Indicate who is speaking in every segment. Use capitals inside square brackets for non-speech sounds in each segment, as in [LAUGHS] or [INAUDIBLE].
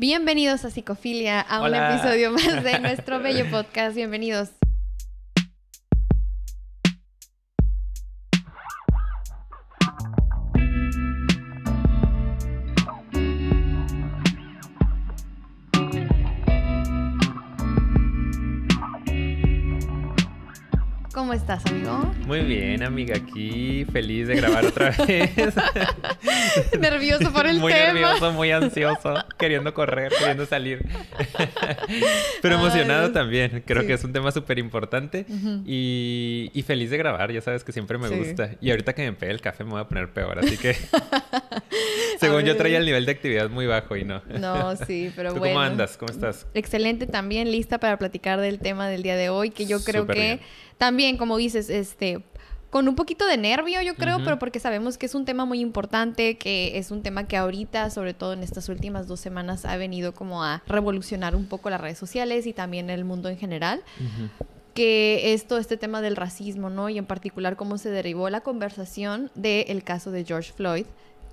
Speaker 1: Bienvenidos a Psicofilia, a un episodio más de [LAUGHS] nuestro bello podcast. Bienvenidos. Estás, amigo?
Speaker 2: Muy bien, amiga, aquí feliz de grabar otra [LAUGHS] vez. [LAUGHS]
Speaker 1: nervioso por el
Speaker 2: muy
Speaker 1: tema.
Speaker 2: Muy nervioso, muy ansioso, queriendo correr, queriendo salir. [LAUGHS] Pero emocionado también. Creo que es un tema súper importante y, feliz de grabar. Ya sabes que siempre me gusta. Y ahorita que me pegue el café me voy a poner peor, así que... Según yo traía el nivel de actividad muy bajo y no.
Speaker 1: No, sí, [LAUGHS] pero
Speaker 2: ¿Tú
Speaker 1: bueno.
Speaker 2: ¿Cómo andas? ¿Cómo estás?
Speaker 1: Excelente, también lista para platicar del tema del día de hoy, que yo creo que también, como dices, este, con un poquito de nervio, yo creo, pero porque sabemos que es un tema muy importante, que es un tema que ahorita, sobre todo en estas últimas dos semanas, ha venido como a revolucionar un poco las redes sociales y también el mundo en general. Que es todo este tema del racismo, ¿no? Y en particular cómo se derivó la conversación del caso de George Floyd,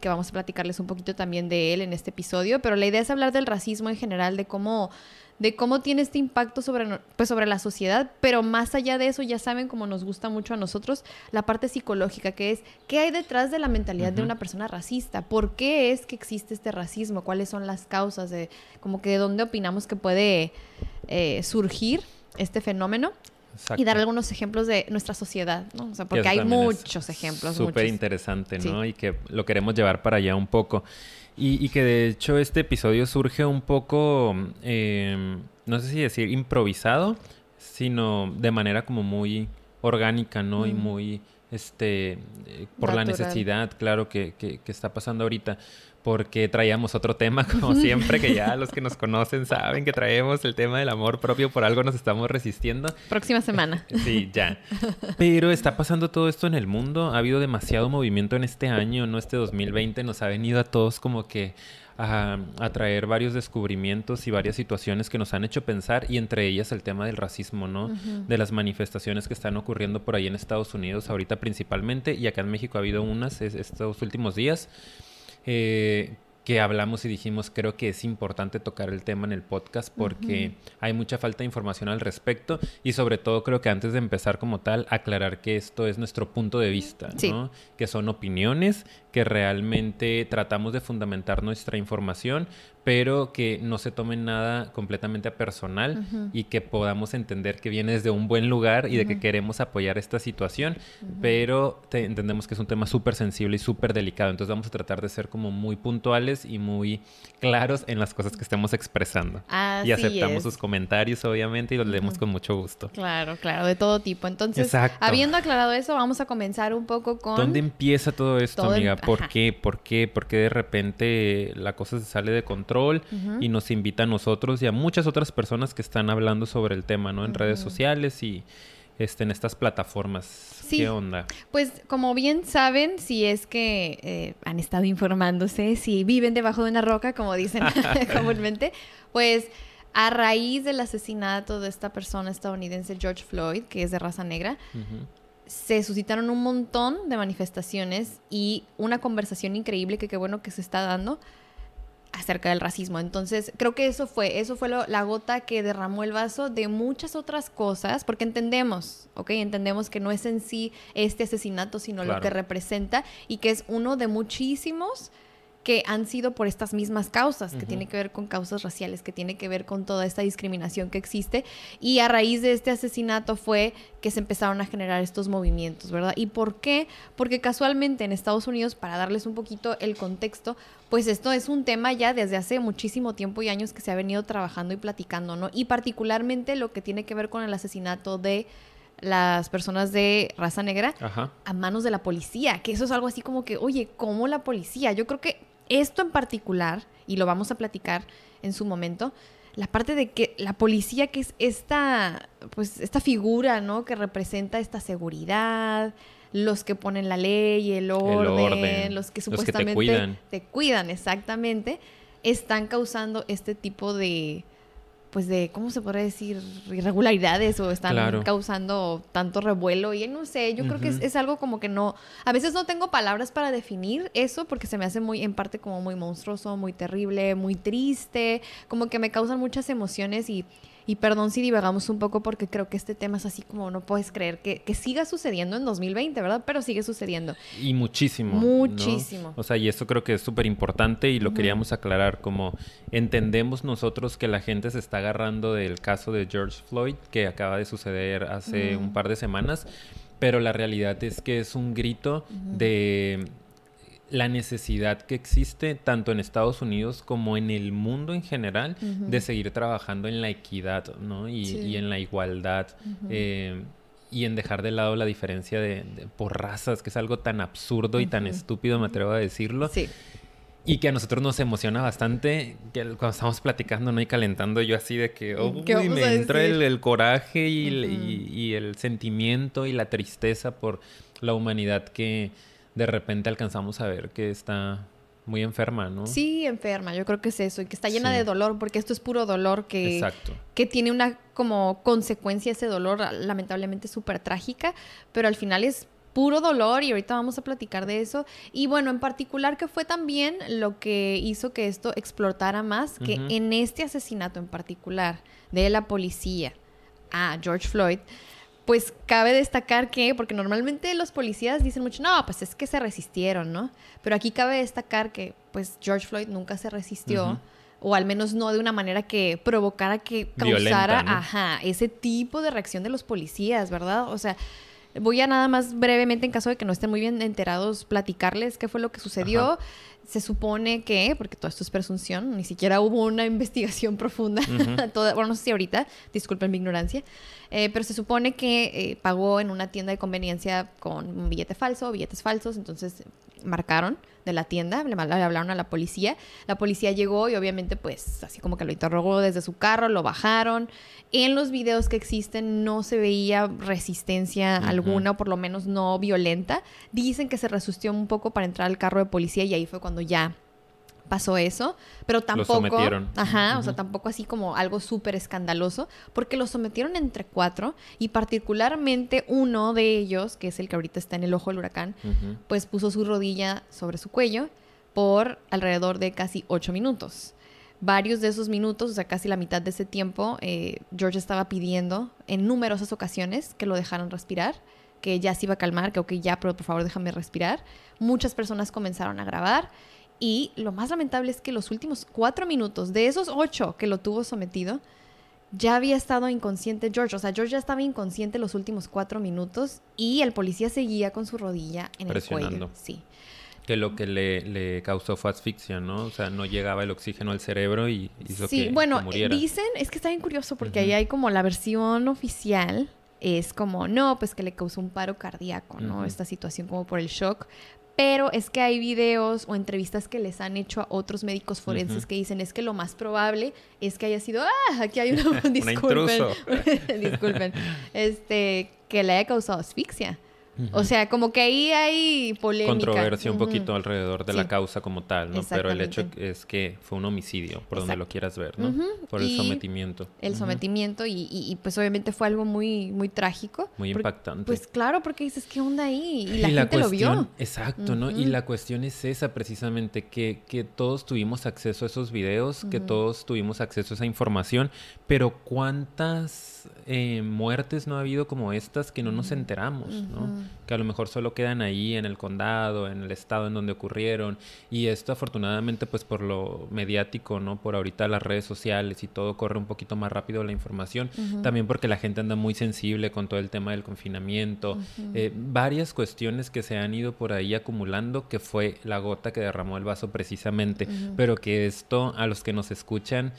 Speaker 1: que vamos a platicarles un poquito también de él en este episodio, pero la idea es hablar del racismo en general, de cómo de cómo tiene este impacto sobre, pues, sobre la sociedad, pero más allá de eso, ya saben, como nos gusta mucho a nosotros, la parte psicológica, que es qué hay detrás de la mentalidad de una persona racista, por qué es que existe este racismo, cuáles son las causas, de como que de dónde opinamos que puede eh, surgir este fenómeno. Y dar algunos ejemplos de nuestra sociedad, ¿no? O sea, porque hay muchos ejemplos.
Speaker 2: Súper interesante, ¿no? Y que lo queremos llevar para allá un poco. Y, que de hecho este episodio surge un poco, em, no sé si decir improvisado, sino de manera como muy orgánica, ¿no? Y muy, este, eh, por la necesidad, claro, que, que, que, está pasando ahorita porque traíamos otro tema, [LAUGHS] como siempre, que ya los que nos conocen saben que traemos el tema del amor propio, por algo nos estamos resistiendo.
Speaker 1: Próxima semana. [LAUGHS]
Speaker 2: Sí, ya. Pero está pasando todo esto en el mundo, ha habido demasiado movimiento en este año, ¿no? Este 2020 nos ha venido a todos como que a, traer varios descubrimientos y varias situaciones que nos han hecho pensar y entre ellas el tema del racismo, ¿no? De las manifestaciones que están ocurriendo por ahí en Estados Unidos ahorita principalmente y acá en México ha habido unas estos últimos días. Eh, que hablamos y dijimos, creo que es importante tocar el tema en el podcast porque hay mucha falta de información al respecto y sobre todo creo que antes de empezar como tal, aclarar que esto es nuestro punto de vista, ¿no? Que son opiniones, que realmente tratamos de fundamentar nuestra información, pero que no se tome nada completamente personal y que podamos entender que viene desde un buen lugar y de que queremos apoyar esta situación, pero entendemos que es un tema súper sensible y súper delicado, entonces vamos a tratar de ser como muy puntuales y muy claros en las cosas que estemos expresando. y aceptamos sus comentarios, obviamente, y los leemos con mucho gusto.
Speaker 1: Claro, claro, de todo tipo. Entonces, habiendo aclarado eso, vamos a comenzar un poco con...
Speaker 2: ¿Dónde empieza todo esto, amiga? ¿Por qué? ¿Por qué? ¿Por qué de repente la cosa se sale de control y nos invita a nosotros y a muchas otras personas que están hablando sobre el tema, ¿no? En redes sociales y este, en estas plataformas. ¿Qué onda?
Speaker 1: Pues como bien saben, si es que eh, han estado informándose, si viven debajo de una roca, como dicen [LAUGHS] [LAUGHS] comúnmente, pues a raíz del asesinato de esta persona estadounidense, George Floyd, que es de raza negra, se suscitaron un montón de manifestaciones y una conversación increíble que qué bueno que se está dando acerca del racismo. Entonces, creo que eso fue, eso fue la gota que derramó el vaso de muchas otras cosas, porque entendemos, ¿ok? Entendemos que no es en sí este asesinato, sino lo que representa y que es uno de muchísimos que han sido por estas mismas causas, que tiene que ver con causas raciales, que tiene que ver con toda esta discriminación que existe. Y a raíz de este asesinato fue que se empezaron a generar estos movimientos, ¿verdad? ¿Y por qué? Porque casualmente en Estados Unidos, para darles un poquito el contexto, pues esto es un tema ya desde hace muchísimo tiempo y años que se ha venido trabajando y platicando, ¿no? Y particularmente lo que tiene que ver con el asesinato de las personas de raza negra a manos de la policía, que eso es algo así como que, oye, ¿cómo la policía? Yo creo que esto en particular, y lo vamos a platicar en su momento, la parte de que la policía, que es esta, pues, esta figura, ¿no? Que representa esta seguridad, los que ponen la ley, el orden, los que supuestamente te, cuidan. te cuidan, exactamente, están causando este tipo de, pues de, ¿cómo se podría decir? Irregularidades o están causando tanto revuelo y no sé, yo creo que es, es, algo como que no, a veces no tengo palabras para definir eso porque se me hace muy, en parte como muy monstruoso, muy terrible, muy triste, como que me causan muchas emociones y y perdón si divagamos un poco porque creo que este tema es así como no puedes creer que, siga sucediendo en 2020, ¿verdad? Pero sigue sucediendo.
Speaker 2: Y muchísimo.
Speaker 1: Muchísimo.
Speaker 2: O sea, y esto creo que es súper importante y lo queríamos aclarar como entendemos nosotros que la gente se está agarrando del caso de George Floyd que acaba de suceder hace un par de semanas, pero la realidad es que es un grito de la necesidad que existe tanto en Estados Unidos como en el mundo en general de seguir trabajando en la equidad ¿no? y, en la igualdad eh, y en dejar de lado la diferencia de, por razas, que es algo tan absurdo y tan estúpido, me atrevo a decirlo. Y que a nosotros nos emociona bastante, que cuando estamos platicando, ¿no? Y calentando yo así de que, oh, me entra el, coraje y el sentimiento y la tristeza por la humanidad que, de repente alcanzamos a ver que está muy enferma, ¿no?
Speaker 1: Sí, enferma, yo creo que es eso, y que está llena de dolor, porque esto es puro dolor que, que tiene una como consecuencia ese dolor lamentablemente súper trágica, pero al final es puro dolor y ahorita vamos a platicar de eso. Y bueno, en particular que fue también lo que hizo que esto explotara más, que en este asesinato en particular de la policía a George Floyd, pues cabe destacar que, porque normalmente los policías dicen mucho, no, pues es que se resistieron, ¿no? Pero aquí cabe destacar que, pues George Floyd nunca se resistió, o al menos no de una manera que provocara que causara, ajá, ese tipo de reacción de los policías, ¿verdad? O sea, voy a nada más brevemente, en caso de que no estén muy bien enterados, platicarles qué fue lo que sucedió. Se supone que, porque todo esto es presunción, ni siquiera hubo una [LAUGHS] investigación profunda, [LAUGHS] bueno, no sé si ahorita, disculpen mi ignorancia, eh, pero se supone que eh, pagó en una tienda de conveniencia con un billete falso, billetes falsos, entonces marcaron de la tienda, le, hablaron a la policía, la policía llegó y obviamente pues así como que lo interrogó desde su carro, lo bajaron, en los videos que existen no se veía resistencia alguna, o por lo menos no violenta, dicen que se resistió un poco para entrar al carro de policía y ahí fue cuando ya pasó eso, pero tampoco, lo sometieron. ajá, o sea, tampoco así como algo súper escandaloso, porque lo sometieron entre cuatro y particularmente uno de ellos, que es el que ahorita está en el ojo del huracán, pues puso su rodilla sobre su cuello por alrededor de casi ocho minutos. Varios de esos minutos, o sea, casi la mitad de ese tiempo, eh, George estaba pidiendo en numerosas ocasiones que lo dejaran respirar, que ya se iba a calmar, que ok, ya, pero por favor déjame respirar. Muchas personas comenzaron a grabar y lo más lamentable es que los últimos cuatro minutos de esos ocho que lo tuvo sometido, ya había estado inconsciente George. O sea, George ya estaba inconsciente los últimos cuatro minutos y el policía seguía con su rodilla en el cuello. Sí.
Speaker 2: Que lo que le, causó fue asfixia, ¿no? O sea, no llegaba el oxígeno al cerebro y hizo sí, que,
Speaker 1: bueno,
Speaker 2: muriera.
Speaker 1: dicen, es que está bien curioso porque ahí hay como la versión oficial es como, no, pues que le causó un paro cardíaco, ¿no? Esta situación como por el shock. Pero es que hay videos o entrevistas que les han hecho a otros médicos forenses que dicen es que lo más probable es que haya sido, ah, aquí hay una, [LAUGHS] disculpen, [LAUGHS] disculpen, este, que le haya causado asfixia. O sea, como que ahí hay polémica.
Speaker 2: Controversia un poquito alrededor de la causa como tal, ¿no? Pero el hecho es que fue un homicidio, por donde lo quieras ver, ¿no? Por el sometimiento.
Speaker 1: El sometimiento y, y, pues obviamente fue algo muy, muy trágico.
Speaker 2: Muy impactante.
Speaker 1: Pues claro, porque dices, ¿qué onda ahí? Y la gente lo vio.
Speaker 2: Exacto, ¿no? Y la cuestión es esa precisamente, que, que todos tuvimos acceso a esos videos, que todos tuvimos acceso a esa información, pero ¿cuántas eh, muertes no ha habido como estas que no nos enteramos, ¿no? que a lo mejor solo quedan ahí en el condado, en el estado en donde ocurrieron. Y esto afortunadamente pues por lo mediático, ¿no? Por ahorita las redes sociales y todo corre un poquito más rápido la información. También porque la gente anda muy sensible con todo el tema del confinamiento. Eh, varias cuestiones que se han ido por ahí acumulando que fue la gota que derramó el vaso precisamente. Pero que esto a los que nos escuchan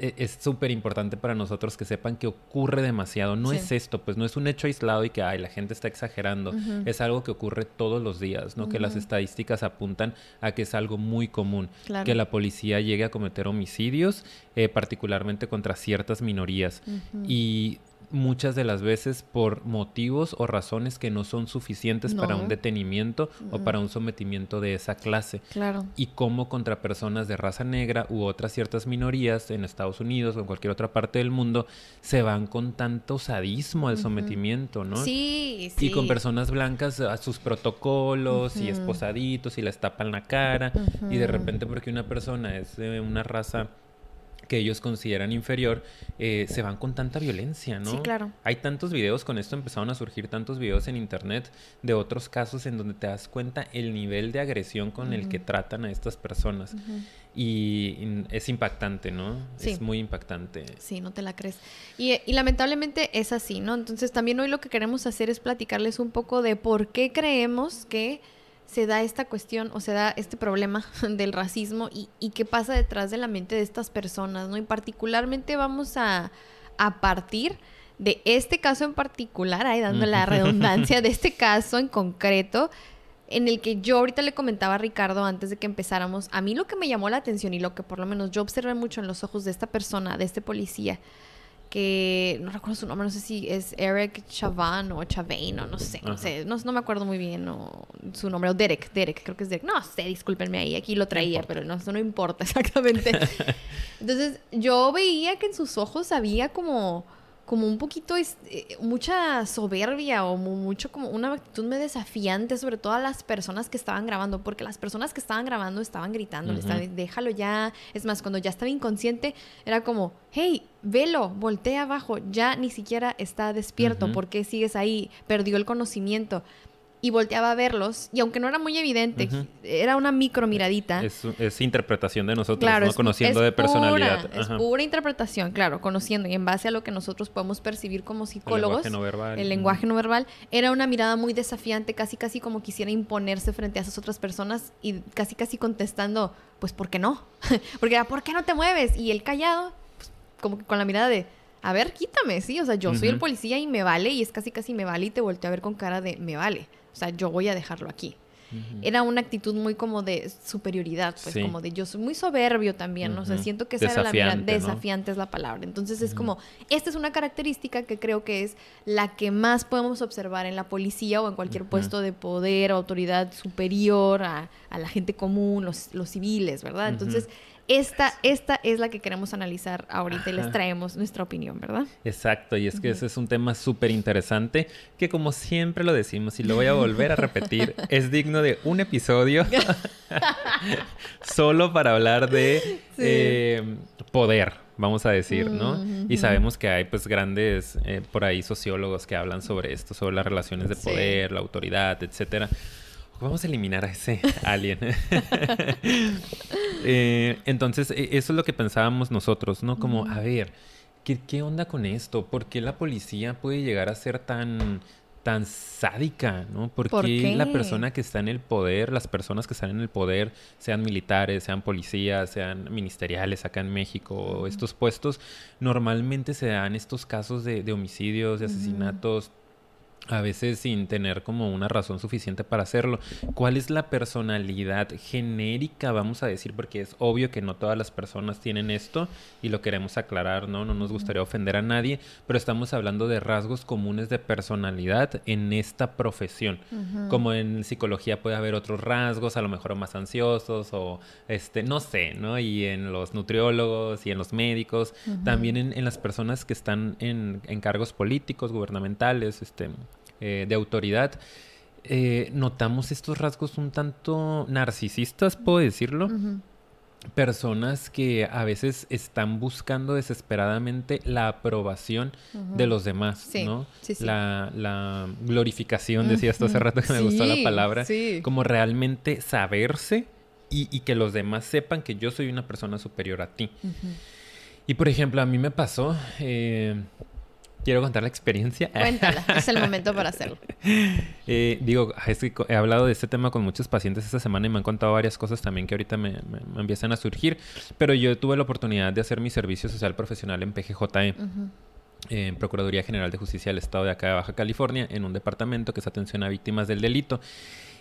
Speaker 2: es súper importante para nosotros que sepan que ocurre demasiado. No es esto, pues no es un hecho aislado y que ay, la gente está exagerando. Es algo que ocurre todos los días, ¿no? Que las estadísticas apuntan a que es algo muy común. Que la policía llegue a cometer homicidios, eh, particularmente contra ciertas minorías. Y muchas de las veces por motivos o razones que no son suficientes para un detenimiento o para un sometimiento de esa clase.
Speaker 1: Claro.
Speaker 2: Y cómo contra personas de raza negra u otras ciertas minorías en Estados Unidos o en cualquier otra parte del mundo se van con tanto sadismo al sometimiento, ¿no?
Speaker 1: Sí, sí.
Speaker 2: Y con personas blancas a sus protocolos y esposaditos y les tapan la cara y de repente porque una persona es de una raza que ellos consideran inferior, eh, se van con tanta violencia, ¿no?
Speaker 1: Sí, claro.
Speaker 2: Hay tantos videos, con esto empezaron a surgir tantos videos en internet de otros casos en donde te das cuenta el nivel de agresión con el que tratan a estas personas. y, es impactante, ¿no? Sí. Es muy impactante.
Speaker 1: Sí, no te la crees. Y, y lamentablemente es así, ¿no? Entonces también hoy lo que queremos hacer es platicarles un poco de por qué creemos que se da esta cuestión o se da este problema [LAUGHS] del racismo y, y, qué pasa detrás de la mente de estas personas, ¿no? Y particularmente vamos a, a partir de este caso en particular, ahí dando la redundancia de [LAUGHS] este caso en concreto, en el que yo ahorita le comentaba a Ricardo antes de que empezáramos, a mí lo que me llamó la atención y lo que por lo menos yo observé mucho en los ojos de esta persona, de este policía, que no recuerdo su nombre, no sé si es Eric Chavan o Chavain o no sé, no sé, no, me acuerdo muy bien su nombre, o Derek, Derek, creo que es Derek, no sé, discúlpenme ahí, aquí lo traía, pero no, eso no importa [LAUGHS] exactamente. [LAUGHS] Entonces yo veía que en sus ojos había como como un poquito, eh, mucha soberbia o mucho como una actitud muy desafiante sobre todas las personas que estaban grabando, porque las personas que estaban grabando estaban gritando, déjalo ya. Es más, cuando ya estaba inconsciente, era como, hey, velo, voltea abajo, ya ni siquiera está despierto, ¿por qué sigues ahí? Perdió el conocimiento y volteaba a verlos, y aunque no era muy evidente, era una micro miradita.
Speaker 2: Es, interpretación de nosotros, ¿no? conociendo de personalidad.
Speaker 1: es pura interpretación, claro, conociendo y en base a lo que nosotros podemos percibir como psicólogos.
Speaker 2: El lenguaje no verbal.
Speaker 1: El lenguaje no verbal era una mirada muy desafiante, casi casi como quisiera imponerse frente a esas otras personas y casi casi contestando, pues ¿por qué no? [LAUGHS] Porque era, ¿por qué no te mueves? Y él callado, pues, como que con la mirada de, a ver, quítame, sí, o sea, yo soy el policía y me vale, y es casi casi me vale y te volteo a ver con cara de me vale. O sea, yo voy a dejarlo aquí. Era una actitud muy como de superioridad, pues como de yo soy muy soberbio también, ¿no? O sea, siento que esa era la mirada, desafiante es la palabra. Entonces es como, esta es una característica que creo que es la que más podemos observar en la policía o en cualquier puesto de poder o autoridad superior a, la gente común, los, los civiles, ¿verdad? Entonces esta, esta es la que queremos analizar ahorita y les traemos nuestra opinión, ¿verdad?
Speaker 2: Exacto, y es que ese es un tema súper interesante que como siempre lo decimos y lo voy a volver a repetir, [LAUGHS] es digno de un episodio [LAUGHS] solo para hablar de eh, poder, vamos a decir, ¿no? Y sabemos que hay pues grandes eh, por ahí sociólogos que hablan sobre esto, sobre las relaciones de poder, la autoridad, etcétera. Vamos a eliminar a ese [LAUGHS] alien. [LAUGHS] Eh, entonces, e, eso es lo que pensábamos nosotros, ¿no? Como, a ver, ¿qué, onda con esto? ¿Por qué la policía puede llegar a ser tan, tan sádica, ¿no? ¿Por, qué, la persona que está en el poder, las personas que están en el poder, sean militares, sean policías, sean ministeriales acá en México, estos puestos, normalmente se dan estos casos de, homicidios, de asesinatos, a veces sin tener como una razón suficiente para hacerlo. ¿Cuál es la personalidad genérica, vamos a decir? Porque es obvio que no todas las personas tienen esto y lo queremos aclarar, ¿no? No nos gustaría ofender a nadie, pero estamos hablando de rasgos comunes de personalidad en esta profesión. Como en psicología puede haber otros rasgos, a lo mejor más ansiosos o, este, no sé, ¿no? Y en los nutriólogos y en los médicos, también en, las personas que están en, en cargos políticos, gubernamentales, este eh, de autoridad, eh, notamos estos rasgos un tanto narcisistas, puedo decirlo. Personas que a veces están buscando desesperadamente la aprobación de los demás, ¿no? La, glorificación, decía esto hace rato que me gustó la palabra, como realmente saberse y, que los demás sepan que yo soy una persona superior a ti. Y por ejemplo, a mí me pasó, eh, quiero contar la experiencia.
Speaker 1: Cuéntala, [LAUGHS] es el momento para hacerlo.
Speaker 2: Eh, digo, he hablado de este tema con muchos pacientes esta semana y me han contado varias cosas también que ahorita me, empiezan a surgir, pero yo tuve la oportunidad de hacer mi servicio social profesional en PGJE. En Procuraduría General de Justicia del Estado de acá de Baja California, en un departamento que es atención a víctimas del delito.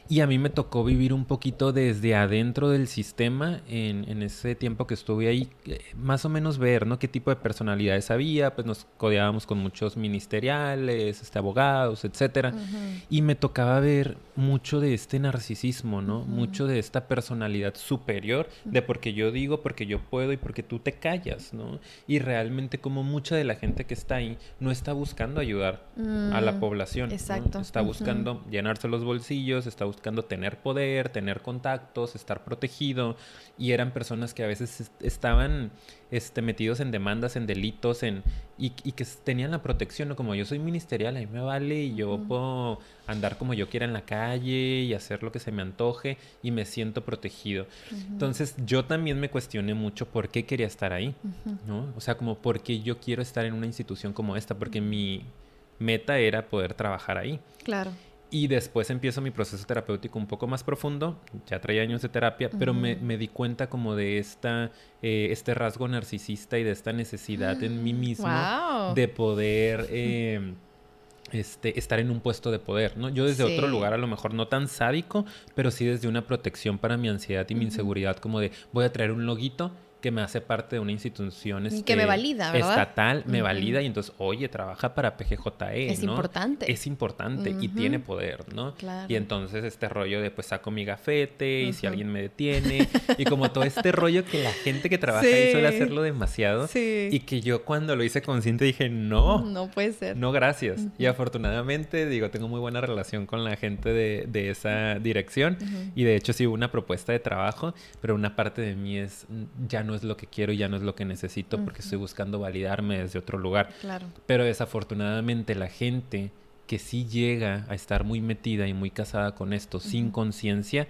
Speaker 2: Y a mí me tocó vivir un poquito desde adentro del sistema en, en, ese tiempo que estuve ahí, eh, más o menos ver, ¿no? Qué tipo de personalidades había, pues nos codeábamos con muchos ministeriales, este, abogados, etcétera. Y me tocaba ver mucho de este narcisismo, ¿no? Mucho de esta personalidad superior, de porque yo digo, porque yo puedo y porque tú te callas, ¿no? Y realmente como mucha de la gente que está ahí no está buscando ayudar a la mm, población. Exacto. Está buscando llenarse los bolsillos, está buscando tener poder, tener contactos, estar protegido. Y eran personas que a veces estaban este, metidos en demandas, en delitos, en, y, que tenían la protección, ¿no? Como yo soy ministerial, a mí me vale y yo puedo andar como yo quiera en la calle y hacer lo que se me antoje y me siento protegido. Entonces yo también me cuestioné mucho por qué quería estar ahí, ¿no? O sea, como por qué yo quiero estar en una institución como esta, porque mi meta era poder trabajar ahí.
Speaker 1: Claro.
Speaker 2: Y después empiezo mi proceso terapéutico un poco más profundo, ya traía años de terapia, pero me, me, di cuenta como de esta, eh, este rasgo narcisista y de esta necesidad en mí mismo de poder... Eh, este, estar en un puesto de poder, ¿no? Yo desde otro lugar, a lo mejor no tan sádico, pero sí desde una protección para mi ansiedad y mi inseguridad, como de voy a traer un loguito que me hace parte de una institución este,
Speaker 1: que me valida, ¿verdad?
Speaker 2: estatal, me valida y entonces, oye, trabaja para PGJE,
Speaker 1: es Importante.
Speaker 2: Es importante y tiene poder, ¿no? Y entonces este rollo de pues saco mi gafete y si alguien me detiene y como todo este [LAUGHS] rollo que la gente que trabaja ahí suele hacerlo demasiado y que yo cuando lo hice consciente dije, no.
Speaker 1: No puede ser.
Speaker 2: No, gracias. Y afortunadamente, digo, tengo muy buena relación con la gente de, de esa dirección y de hecho sí hubo una propuesta de trabajo, pero una parte de mí es, ya no es lo que quiero y ya no es lo que necesito porque estoy buscando validarme desde otro lugar.
Speaker 1: Claro.
Speaker 2: Pero desafortunadamente la gente que sí llega a estar muy metida y muy casada con esto sin conciencia,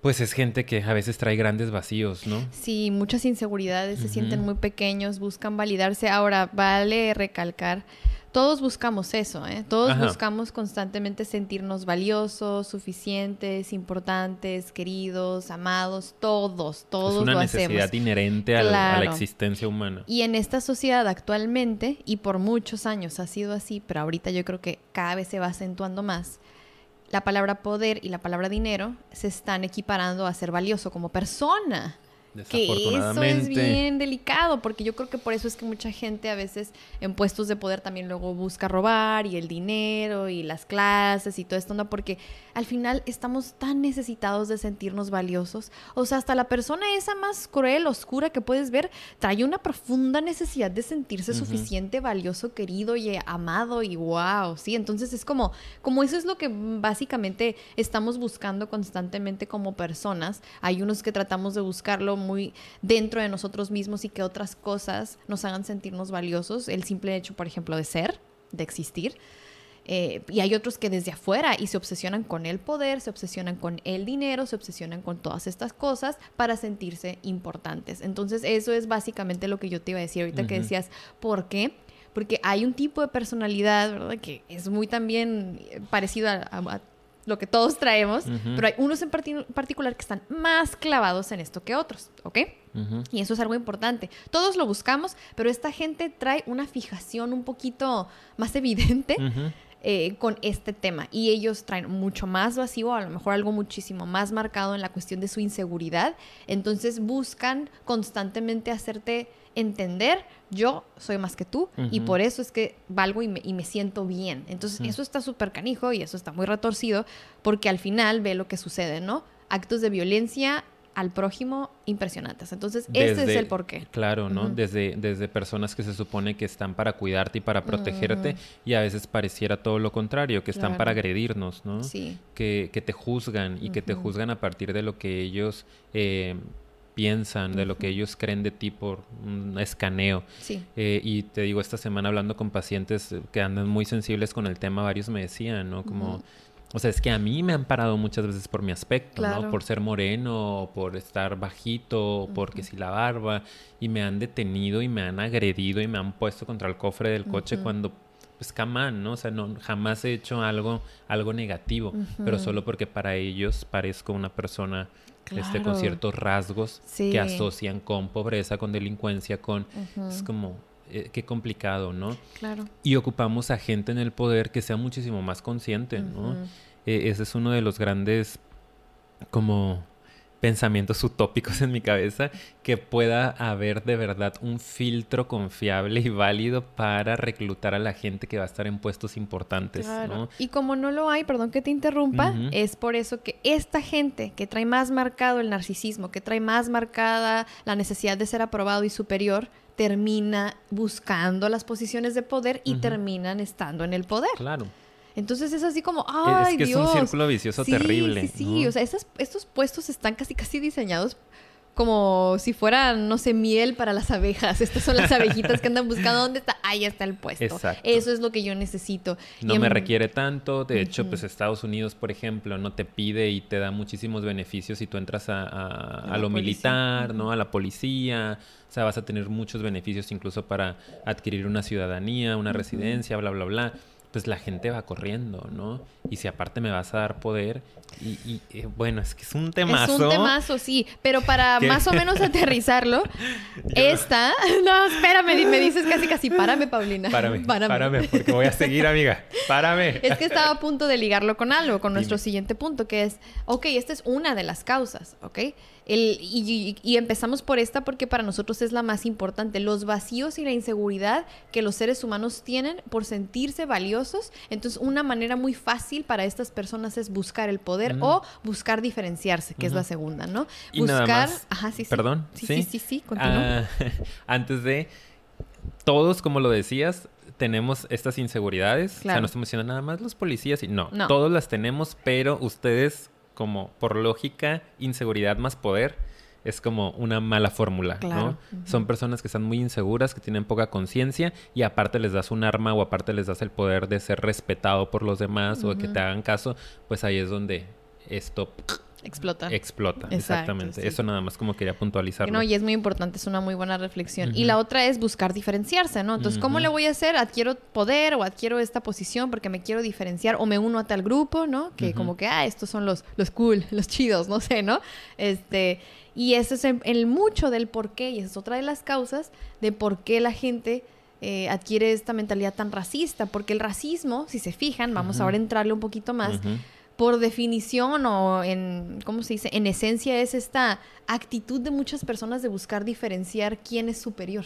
Speaker 2: pues es gente que a veces trae grandes vacíos, ¿no?
Speaker 1: Sí, muchas inseguridades, se sienten muy pequeños, buscan validarse. Ahora, vale recalcar todos buscamos eso, ¿eh? Todos buscamos constantemente sentirnos valiosos, suficientes, importantes, queridos, amados, todos, todos
Speaker 2: es una necesidad inherente a, la, existencia humana.
Speaker 1: Y en esta sociedad actualmente, y por muchos años ha sido así, pero ahorita yo creo que cada vez se va acentuando más, la palabra poder y la palabra dinero se están equiparando a ser valioso como persona. Que eso es bien delicado, porque yo creo que por eso es que mucha gente a veces en puestos de poder también luego busca robar y el dinero y las clases y todo esto, ¿no? Porque al final estamos tan necesitados de sentirnos valiosos. O sea, hasta la persona esa más cruel, oscura que puedes ver, trae una profunda necesidad de sentirse suficiente, valioso, querido y amado y wow, ¿sí? Entonces es como, como eso es lo que básicamente estamos buscando constantemente como personas. Hay unos que tratamos de buscarlo muy dentro de nosotros mismos y que otras cosas nos hagan sentirnos valiosos. El simple hecho, por ejemplo, de ser, de existir. Eh, y hay otros que desde afuera y se obsesionan con el poder, se obsesionan con el dinero, se obsesionan con todas estas cosas para sentirse importantes. Entonces eso es básicamente lo que yo te iba a decir ahorita que decías, ¿por qué? Porque hay un tipo de personalidad, ¿verdad? Que es muy también parecido a lo que todos traemos, pero hay unos en particular que están más clavados en esto que otros, ¿ok? Y eso es algo importante. Todos lo buscamos, pero esta gente trae una fijación un poquito más evidente. Eh, con este tema y ellos traen mucho más vacío, a lo mejor algo muchísimo más marcado en la cuestión de su inseguridad, entonces buscan constantemente hacerte entender, yo soy más que tú y por eso es que valgo y me, siento bien. Entonces, eso está súper canijo y eso está muy retorcido porque al final ve lo que sucede, ¿no? Actos de violencia al prójimo impresionantes. Entonces, ese es el porqué.
Speaker 2: Claro, ¿no? desde, desde personas que se supone que están para cuidarte y para protegerte y a veces pareciera todo lo contrario, que están para agredirnos, ¿no?
Speaker 1: Sí.
Speaker 2: Que, que te juzgan y que te juzgan a partir de lo que ellos eh, piensan, de lo que ellos creen de ti por un escaneo.
Speaker 1: Sí.
Speaker 2: Eh, y te digo, esta semana hablando con pacientes que andan muy sensibles con el tema, varios me decían, ¿no? Como, o sea, es que a mí me han parado muchas veces por mi aspecto, ¿no? Por ser moreno, por estar bajito, porque si la barba, y me han detenido y me han agredido y me han puesto contra el cofre del coche cuando pues camán, ¿no? O sea, no, jamás he hecho algo, algo negativo, pero solo porque para ellos parezco una persona este, con ciertos rasgos que asocian con pobreza, con delincuencia, con... Es como, eh, qué complicado, ¿no?
Speaker 1: Claro.
Speaker 2: Y ocupamos a gente en el poder que sea muchísimo más consciente, ¿no? eh, ese es uno de los grandes como pensamientos utópicos en mi cabeza, que pueda haber de verdad un filtro confiable y válido para reclutar a la gente que va a estar en puestos importantes. ¿no?
Speaker 1: Y como no lo hay, perdón que te interrumpa, es por eso que esta gente que trae más marcado el narcisismo, que trae más marcada la necesidad de ser aprobado y superior, termina buscando las posiciones de poder y terminan estando en el poder.
Speaker 2: Claro.
Speaker 1: Entonces es así como, ¡ay,
Speaker 2: Es que es un círculo vicioso terrible.
Speaker 1: Sí, sí, o sea, estos puestos están casi, casi diseñados como si fueran, no sé, miel para las abejas. Estas son las [LAUGHS] abejitas que andan buscando dónde está. Ahí está el puesto. Exacto. Eso es lo que yo necesito.
Speaker 2: No me requiere tanto. De hecho, pues Estados Unidos, por ejemplo, no te pide y te da muchísimos beneficios si tú entras a, lo militar, ¿no? A la policía. O sea, vas a tener muchos beneficios incluso para adquirir una ciudadanía, una residencia, bla, bla, bla pues la gente va corriendo, ¿no? Y si aparte me vas a dar poder, y, eh, bueno, es que es un temazo.
Speaker 1: Es un temazo, sí, pero para [LAUGHS] más o menos aterrizarlo, [LAUGHS] esta, [LAUGHS] no, espérame, me dices casi casi, párame, Paulina.
Speaker 2: Párame, párame, porque voy a seguir, amiga, párame.
Speaker 1: Es que estaba a punto de ligarlo con algo, con nuestro siguiente punto, que es, ok, esta es una de las causas, ¿ok? El, y, empezamos por esta porque para nosotros es la más importante, los vacíos y la inseguridad que los seres humanos tienen por sentirse valiosos. Entonces, una manera muy fácil para estas personas es buscar el poder o buscar diferenciarse, que es la segunda, ¿no?
Speaker 2: buscar... Ajá, sí, sí. Perdón.
Speaker 1: Sí, sí, sí, sí, continúa.
Speaker 2: Ah, [LAUGHS] antes de... Todos, como lo decías, tenemos estas inseguridades. O sea, no estamos diciendo nada más los policías. Y no, no, todos las tenemos, pero ustedes como por lógica, inseguridad más poder, es como una mala fórmula, ¿no? Son personas que están muy inseguras, que tienen poca conciencia y aparte les das un arma o aparte les das el poder de ser respetado por los demás o de que te hagan caso, pues ahí es donde esto
Speaker 1: Explota.
Speaker 2: Explota, exactamente. Eso nada más como quería puntualizarlo.
Speaker 1: No, y es muy importante, es una muy buena reflexión. Y la otra es buscar diferenciarse, ¿no? Entonces, ¿cómo le voy a hacer? Adquiero poder o adquiero esta posición porque me quiero diferenciar o me uno a tal grupo, ¿no? Que como que, ah, estos son los, los cool, [LAUGHS] los chidos, no sé, ¿no? Este, y eso es el, mucho del por qué, y esa es otra de las causas de por qué la gente... Eh, adquiere esta mentalidad tan racista, porque el racismo, si se fijan, vamos ahora a entrarle un poquito más, por definición o en, ¿cómo se dice? En esencia es esta actitud de muchas personas de buscar diferenciar quién es superior,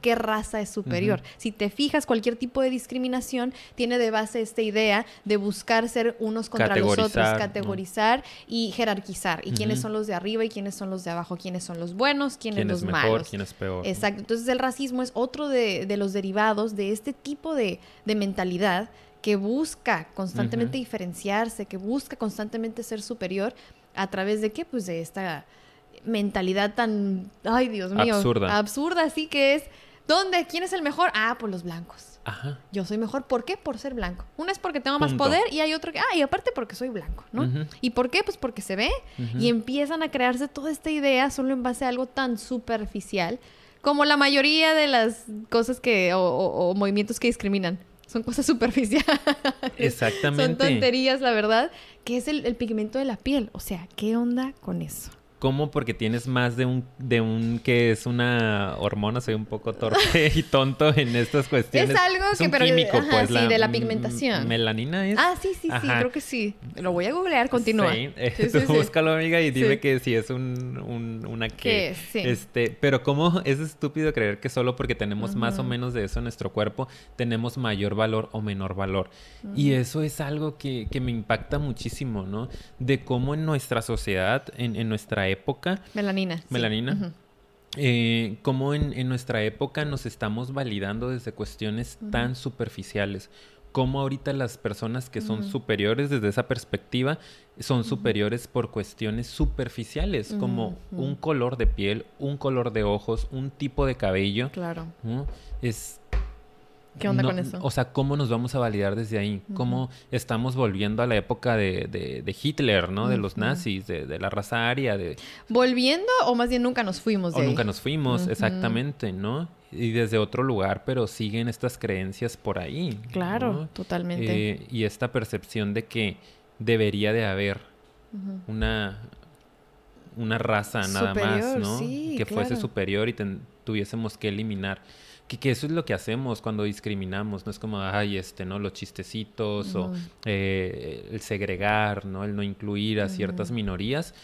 Speaker 1: qué raza es superior. Si te fijas, cualquier tipo de discriminación tiene de base esta idea de buscar ser unos contra los otros, categorizar y jerarquizar. Y quiénes son los de arriba y quiénes son los de abajo, quiénes son los buenos, quiénes ¿Quién los es mejor, malos.
Speaker 2: quién es peor.
Speaker 1: Exacto. Entonces el racismo es otro de, los derivados de este tipo de, de mentalidad que busca constantemente diferenciarse, que busca constantemente ser superior, ¿a través de qué? Pues de esta mentalidad tan, ay Dios mío,
Speaker 2: absurda,
Speaker 1: absurda así que es, ¿dónde? ¿Quién es el mejor? Ah, pues los blancos.
Speaker 2: Ajá.
Speaker 1: Yo soy mejor, ¿por qué? Por ser blanco. Una es porque tengo más poder y hay otro que, ah, y aparte porque soy blanco, ¿no? ¿Y por qué? Pues porque se ve y empiezan a crearse toda esta idea solo en base a algo tan superficial como la mayoría de las cosas que, o movimientos que discriminan son cosas [LAUGHS] superficiales.
Speaker 2: Exactamente.
Speaker 1: Son tonterías, la verdad, que es el, el, pigmento de la piel. O sea, ¿qué onda con eso?
Speaker 2: ¿Cómo? Porque tienes más de un, de un que es una hormona, soy un poco torpe [LAUGHS] y tonto en estas cuestiones.
Speaker 1: Es algo que, pero, químico, pues, sí, de la pigmentación.
Speaker 2: ¿Melanina es?
Speaker 1: Ah, sí, sí, sí, creo que sí. Lo voy a googlear, continúa. Sí, [LAUGHS]
Speaker 2: búscalo, amiga, y dime que si es un, un una que.
Speaker 1: Sí.
Speaker 2: Este, pero cómo es estúpido creer que solo porque tenemos más o menos de eso en nuestro cuerpo, tenemos mayor valor o menor valor. Y eso es algo que, que, me impacta muchísimo, ¿no? De cómo en nuestra sociedad, en, en nuestra época.
Speaker 1: Melanina.
Speaker 2: Melanina. Eh, cómo en, nuestra época nos estamos validando desde cuestiones tan superficiales. Cómo ahorita las personas que son superiores desde esa perspectiva son superiores por cuestiones superficiales, como un color de piel, un color de ojos, un tipo de cabello.
Speaker 1: Claro.
Speaker 2: Es
Speaker 1: ¿Qué onda con eso?
Speaker 2: O sea, ¿cómo nos vamos a validar desde ahí? ¿Cómo estamos volviendo a la época de, de, Hitler, ¿no? De los nazis, de, la raza aria. De...
Speaker 1: ¿Volviendo o más bien nunca nos fuimos?
Speaker 2: De o nunca nos fuimos, exactamente, ¿no? Y desde otro lugar, pero siguen estas creencias por ahí.
Speaker 1: Claro, totalmente.
Speaker 2: Eh, y esta percepción de que debería de haber una, una raza nada más, ¿no? que fuese superior y tuviésemos que eliminar. Que, que, eso es lo que hacemos cuando discriminamos, no es como, ay, este, ¿no? Los chistecitos o eh, el segregar, ¿no? El no incluir a ciertas minorías.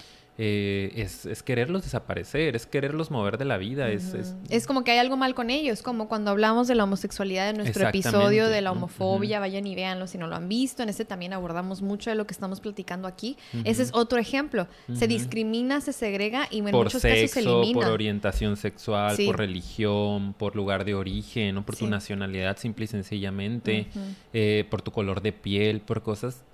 Speaker 2: Eh, es, es, quererlos desaparecer, es quererlos mover de la vida. es,
Speaker 1: es, como que hay algo mal con ellos, como cuando hablamos de la homosexualidad en nuestro episodio de la homofobia, vayan y véanlo si no lo han visto, en ese también abordamos mucho de lo que estamos platicando aquí. Ese es otro ejemplo, se discrimina, se segrega y en muchos casos se elimina.
Speaker 2: Por orientación sexual, por religión, por lugar de origen, por tu nacionalidad simple y sencillamente, eh, por tu color de piel, por cosas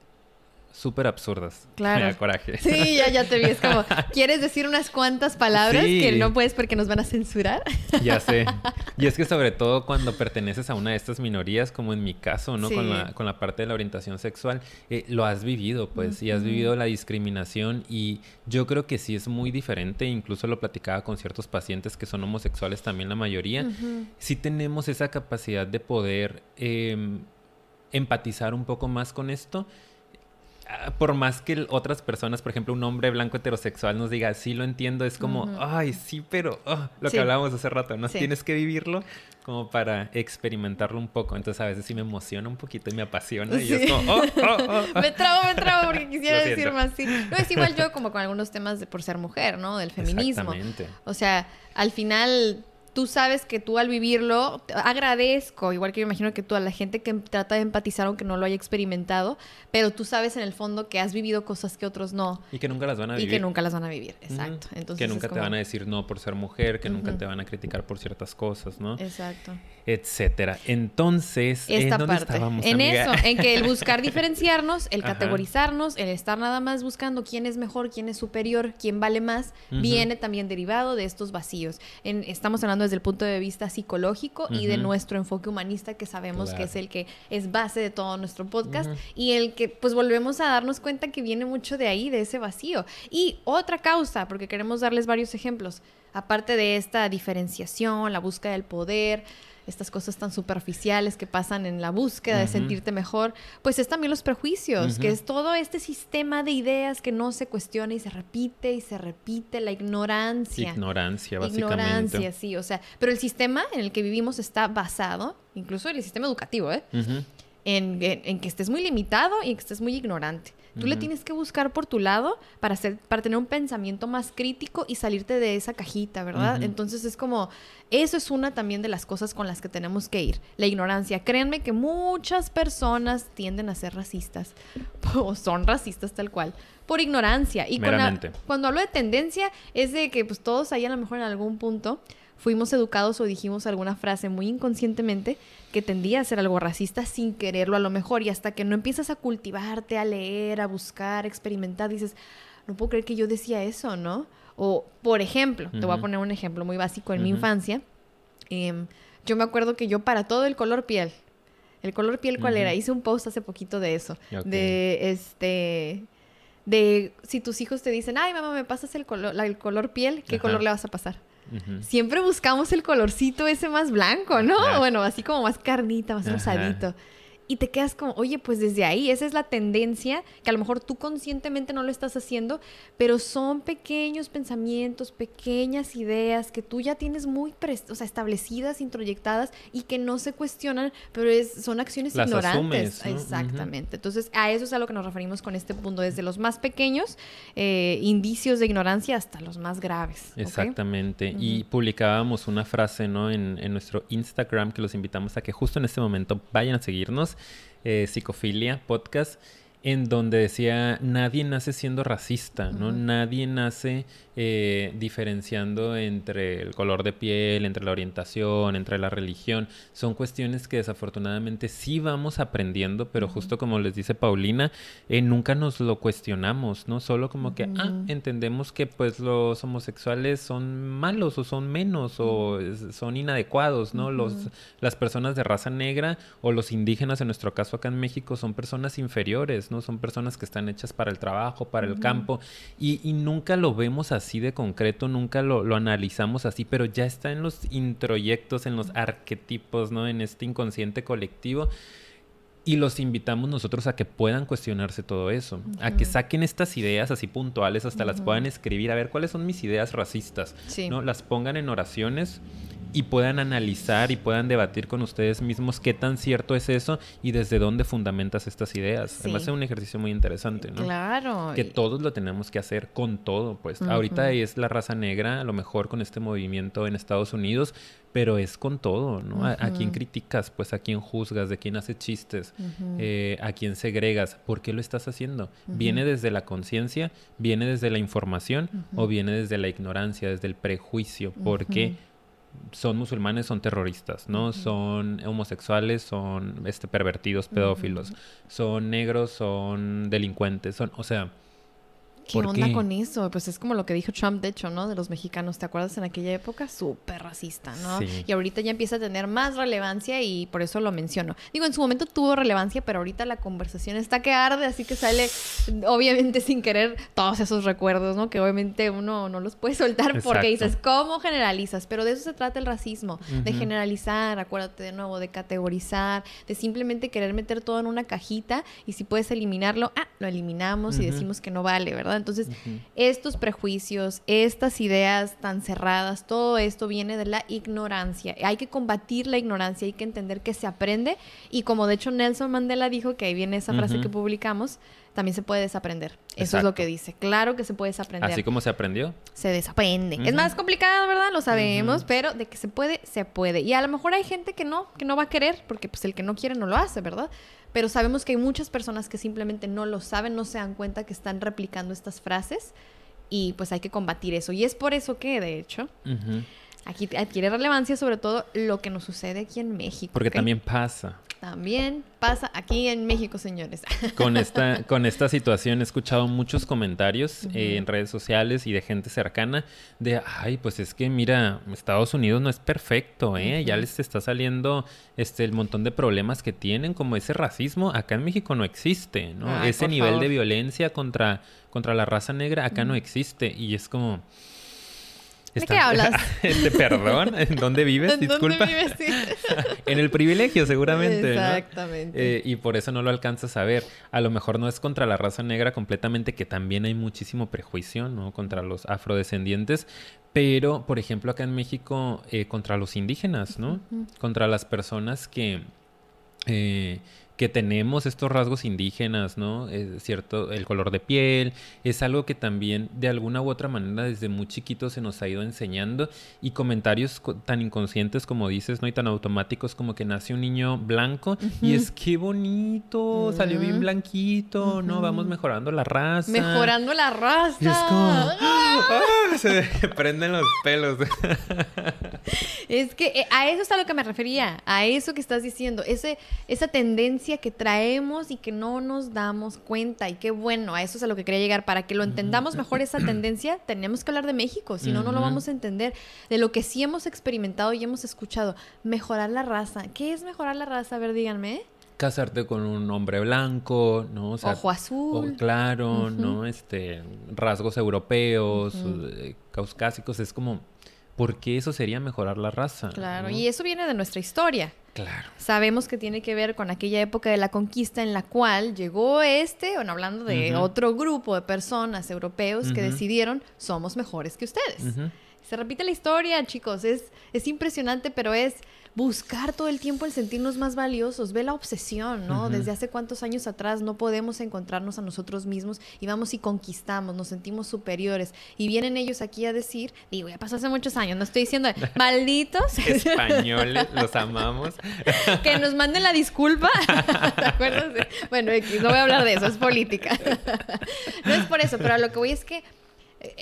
Speaker 2: súper absurdas. [LAUGHS]
Speaker 1: Claro.
Speaker 2: Me da coraje.
Speaker 1: Sí, ya, ya te vi. Es como, [LAUGHS] ¿quieres decir unas cuantas palabras que no puedes porque nos van a censurar?
Speaker 2: Ya sé. [LAUGHS] Y es que sobre todo cuando perteneces a una de estas minorías, como en mi caso, ¿no? Con, la, con la parte de la orientación sexual, eh, lo has vivido, pues, y has vivido la discriminación y yo creo que sí es muy diferente, incluso lo platicaba con ciertos pacientes que son homosexuales también la mayoría, sí tenemos esa capacidad de poder em, empatizar un poco más con esto por más que otras personas, por ejemplo, un hombre blanco heterosexual nos diga, sí lo entiendo, es como, ay, sí, pero oh", lo que hablábamos hace rato, ¿no? Tienes que vivirlo como para experimentarlo un poco. Entonces a veces sí me emociona un poquito y me apasiona. Y es como, oh, oh,
Speaker 1: oh, [LAUGHS] me trabo, me trabo porque [LAUGHS] quisiera decir más así. No, es igual yo como con algunos temas de por ser mujer, ¿no? Del feminismo. Exactamente. O sea, al final tú sabes que tú al vivirlo, agradezco, igual que yo imagino que tú a la gente que trata de empatizar aunque no lo haya experimentado, pero tú sabes en el fondo que has vivido cosas que otros no.
Speaker 2: Y que nunca las van a vivir.
Speaker 1: Y que nunca las van a vivir, exacto. Entonces,
Speaker 2: que nunca te van a decir no por ser mujer, que nunca te van a criticar por ciertas cosas, ¿no?
Speaker 1: Exacto.
Speaker 2: Etcétera. Entonces,
Speaker 1: Esta ¿en parte. en eso, en que el buscar [LAUGHS] diferenciarnos, el categorizarnos, el estar nada más buscando quién es mejor, quién es superior, quién vale más, viene también derivado de estos vacíos. En, estamos hablando desde el punto de vista psicológico y de nuestro enfoque humanista que sabemos que es el que es base de todo nuestro podcast y el que pues volvemos a darnos cuenta que viene mucho de ahí, de ese vacío. Y otra causa, porque queremos darles varios ejemplos, aparte de esta diferenciación, la búsqueda del poder, estas cosas tan superficiales que pasan en la búsqueda de sentirte mejor, pues es también los prejuicios, que es todo este sistema de ideas que no se cuestiona y se repite y se repite, la ignorancia.
Speaker 2: Ignorancia, básicamente.
Speaker 1: Ignorancia, sí, o sea, pero el sistema en el que vivimos está basado, incluso el sistema educativo, ¿eh? en, que estés muy limitado y que estés muy ignorante. Tú le tienes que buscar por tu lado para, hacer, para tener un pensamiento más crítico y salirte de esa cajita, ¿verdad? Entonces es como, eso es una también de las cosas con las que tenemos que ir. La ignorancia. Créanme que muchas personas tienden a ser racistas [LAUGHS] o son racistas tal cual por ignorancia. Y cuando hablo de tendencia es de que pues todos ahí a lo mejor en algún punto fuimos educados o dijimos alguna frase muy inconscientemente que tendía a ser algo racista sin quererlo a lo mejor y hasta que no empiezas a cultivarte, a leer, a buscar, a experimentar, dices, no puedo creer que yo decía eso, ¿no? O, por ejemplo, te voy a poner un ejemplo muy básico en mi infancia. Em, yo me acuerdo que yo para todo el color piel, el color piel, ¿cuál era? Hice un post hace poquito de eso. De este. De si tus hijos te dicen, ay, mamá, me pasas el color, el color piel, ¿qué color le vas a pasar? Siempre buscamos el colorcito ese más blanco, ¿no? Bueno, así como más carnita, más rosadito y te quedas como, oye, pues desde ahí, esa es la tendencia, que a lo mejor tú conscientemente no lo estás haciendo, pero son pequeños pensamientos, pequeñas ideas que tú ya tienes muy o sea, establecidas, introyectadas y que no se cuestionan, pero es, son acciones ignorantes. Exactamente. Entonces, a eso es a lo que nos referimos con este punto, desde los más pequeños eh, indicios de ignorancia hasta los más graves.
Speaker 2: Exactamente. Y publicábamos una frase, ¿no? En, en nuestro Instagram que los invitamos a que justo en este momento vayan a seguirnos eh, Psicofilia Podcast, en donde decía, nadie nace siendo racista, ¿no? Nadie nace eh, diferenciando entre el color de piel, entre la orientación, entre la religión. Son cuestiones que desafortunadamente sí vamos aprendiendo, pero justo como les dice Paulina, eh, nunca nos lo cuestionamos, ¿no? Solo como que, ah, entendemos que pues los homosexuales son malos o son menos o son inadecuados, ¿no? Los, las personas de raza negra o los indígenas, en nuestro caso acá en México, son personas inferiores, ¿no? Son personas que están hechas para el trabajo, para el campo, y, y nunca lo vemos así así de concreto, nunca lo, lo, analizamos así, pero ya está en los introyectos, en los arquetipos, ¿no? En este inconsciente colectivo. Y los invitamos nosotros a que puedan cuestionarse todo eso, a que saquen estas ideas así puntuales, hasta las puedan escribir, a ver cuáles son mis ideas racistas, ¿no? Las pongan en oraciones y puedan analizar y puedan debatir con ustedes mismos qué tan cierto es eso y desde dónde fundamentas estas ideas. Además es un ejercicio muy interesante, ¿no?
Speaker 1: Claro.
Speaker 2: Que todos lo tenemos que hacer con todo, pues. Ahorita es la raza negra, a lo mejor con este movimiento en Estados Unidos, pero es con todo, ¿no? a, quién criticas, pues a quién juzgas, de quién hace chistes, eh, a quién segregas, ¿por qué lo estás haciendo? ¿Viene desde la conciencia, viene desde la información o viene desde la ignorancia, desde el prejuicio? Porque son musulmanes, son terroristas, ¿no? Son homosexuales, son este, pervertidos, pedófilos, son negros, son delincuentes, son, o sea,
Speaker 1: ¿Qué onda con eso? Pues es como lo que dijo Trump, de hecho, ¿no? De los mexicanos, ¿te acuerdas? En aquella época, súper racista, ¿no? Y ahorita ya empieza a tener más relevancia y por eso lo menciono. Digo, en su momento tuvo relevancia, pero ahorita la conversación está que arde, así que sale, obviamente sin querer, todos esos recuerdos, ¿no? Que obviamente uno no los puede soltar porque dices, ¿cómo generalizas? Pero de eso se trata el racismo, de generalizar, acuérdate de nuevo, de categorizar, de simplemente querer meter todo en una cajita y si puedes eliminarlo, ah, lo eliminamos y decimos que no vale, ¿verdad? Entonces, estos prejuicios, estas ideas tan cerradas, todo esto viene de la ignorancia. Hay que combatir la ignorancia, hay que entender que se aprende. Y como de hecho Nelson Mandela dijo, que ahí viene esa frase que publicamos, también se puede desaprender. Eso es lo que dice. Claro que se puede desaprender.
Speaker 2: Así como se aprendió.
Speaker 1: Se desaprende. Es más complicado, ¿verdad? Lo sabemos, pero de que se puede, se puede. Y a lo mejor hay gente que no, que no va a querer, porque pues el que no quiere no lo hace, ¿verdad? pero sabemos que hay muchas personas que simplemente no lo saben, no se dan cuenta que están replicando estas frases y pues hay que combatir eso. Y es por eso que, de hecho, aquí adquiere relevancia sobre todo lo que nos sucede aquí en México.
Speaker 2: Porque también pasa.
Speaker 1: También pasa aquí en México, señores. [LAUGHS]
Speaker 2: Con esta, con esta situación he escuchado muchos comentarios eh, en redes sociales y de gente cercana de, ay, pues es que mira, Estados Unidos no es perfecto, ¿eh? Ya les está saliendo este, el montón de problemas que tienen, como ese racismo, acá en México no existe, ¿no? ese nivel de violencia contra, contra la raza negra acá no existe y es como...
Speaker 1: ¿De qué hablas? [LAUGHS]
Speaker 2: este, perdón, [LAUGHS] ¿en dónde vives? ¿En Disculpa. Dónde vives? [LAUGHS] en el privilegio, seguramente. Exactamente. Eh, y por eso no lo alcanzas a ver. A lo mejor no es contra la raza negra completamente, que también hay muchísimo prejuicio, ¿no? Contra los afrodescendientes. Pero, por ejemplo, acá en México, eh, contra los indígenas, ¿no? Contra las personas que. Eh, que tenemos estos rasgos indígenas, ¿no? Es cierto, el color de piel, es algo que también de alguna u otra manera desde muy chiquito se nos ha ido enseñando y comentarios tan inconscientes como dices, ¿no? Y tan automáticos como que nace un niño blanco y es que bonito, salió bien blanquito, ¿no? Vamos mejorando la raza.
Speaker 1: Mejorando la raza.
Speaker 2: Y es como, ¡ah! [LAUGHS] se prenden los pelos.
Speaker 1: es que eh, a eso es a lo que me refería, a eso que estás diciendo, ese, esa tendencia que traemos y que no nos damos cuenta. Y qué bueno, a eso es a lo que quería llegar. Para que lo entendamos mejor esa [CLEARS THROAT] tendencia, tenemos que hablar de México, si no, no lo vamos a entender. De lo que sí hemos experimentado y hemos escuchado, mejorar la raza. ¿Qué es mejorar la raza? A ver, díganme.
Speaker 2: Casarte con un hombre blanco, ¿no?
Speaker 1: Ojo azul.
Speaker 2: claro, ¿no? Este, rasgos europeos, eh, caucásicos, es como, ¿por qué eso sería mejorar la raza?
Speaker 1: Claro, y eso viene de nuestra historia.
Speaker 2: Claro.
Speaker 1: Sabemos que tiene que ver con aquella época de la conquista en la cual llegó este, bueno, hablando de otro grupo de personas europeos que decidieron, somos mejores que ustedes. Se repite la historia, chicos, es, es impresionante, pero es buscar todo el tiempo el sentirnos más valiosos. Ve la obsesión, ¿no? Desde hace cuántos años atrás no podemos encontrarnos a nosotros mismos y vamos y conquistamos, nos sentimos superiores. Y vienen ellos aquí a decir, digo, ya pasó hace muchos años, no estoy diciendo, [LAUGHS] malditos. [LAUGHS]
Speaker 2: Españoles, los amamos. [LAUGHS]
Speaker 1: que nos manden la disculpa. ¿Te acuerdas? Bueno, no voy a hablar de eso, es política. no es por eso, pero a lo que voy es que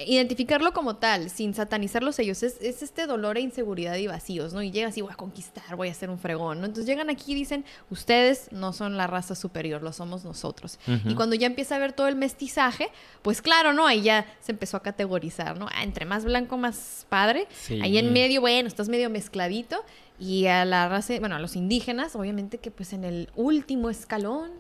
Speaker 1: identificarlo como tal, sin satanizarlos ellos, es, este dolor e inseguridad y vacíos, ¿no? Y llegas y voy a conquistar, voy a hacer un fregón, ¿no? Entonces llegan aquí y dicen, ustedes no son la raza superior, lo somos nosotros. Y cuando ya empieza a ver todo el mestizaje, pues claro, ¿no? Ahí ya se empezó a categorizar, ¿no? Ah, entre más blanco, más padre. Ahí en medio, bueno, estás medio mezcladito. Y a la raza, bueno, a los indígenas, obviamente que pues en el último escalón,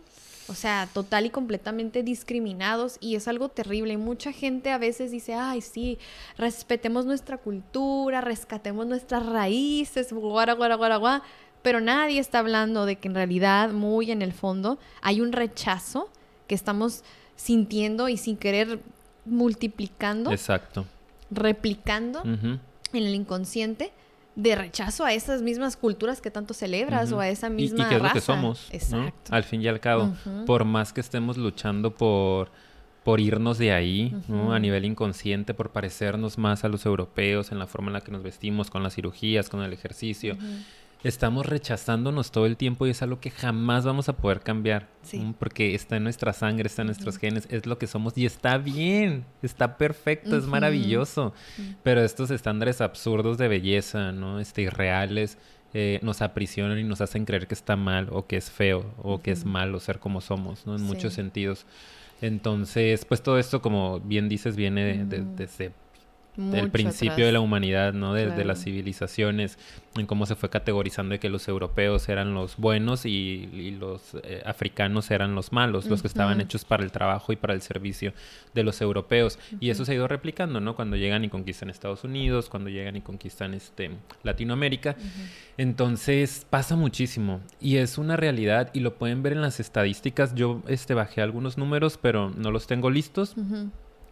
Speaker 1: o sea, total y completamente discriminados y es algo terrible. Y mucha gente a veces dice, ay, sí, respetemos nuestra cultura, rescatemos nuestras raíces, guara, guara, guara, guara. Pero nadie está hablando de que en realidad, muy en el fondo, hay un rechazo que estamos sintiendo y sin querer multiplicando.
Speaker 2: Exacto.
Speaker 1: Replicando en el inconsciente de rechazo a esas mismas culturas que tanto celebras o a esa misma
Speaker 2: y, y que es
Speaker 1: raza.
Speaker 2: lo que somos,
Speaker 1: Exacto.
Speaker 2: ¿no? Al fin y al cabo, por más que estemos luchando por por irnos de ahí. A nivel inconsciente, por parecernos más a los europeos en la forma en la que nos vestimos, con las cirugías, con el ejercicio. Estamos rechazándonos todo el tiempo y es algo que jamás vamos a poder cambiar. Porque está en nuestra sangre, está en nuestros genes, es lo que somos y está bien, está perfecto, es maravilloso. Pero estos estándares absurdos de belleza, ¿no? Este, irreales, eh, nos aprisionan y nos hacen creer que está mal o que es feo o que es malo ser como somos, ¿no? En muchos sentidos. Entonces, pues todo esto, como bien dices, viene de- de- desde
Speaker 1: Mucho
Speaker 2: el principio
Speaker 1: atrás.
Speaker 2: de la humanidad, ¿no? De, las civilizaciones, en cómo se fue categorizando de que los europeos eran los buenos y, y los eh, africanos eran los malos, los que estaban hechos para el trabajo y para el servicio de los europeos. Y eso se ha ido replicando, ¿no? Cuando llegan y conquistan Estados Unidos, cuando llegan y conquistan este, Latinoamérica. Entonces pasa muchísimo y es una realidad y lo pueden ver en las estadísticas. Yo este, bajé algunos números, pero no los tengo listos.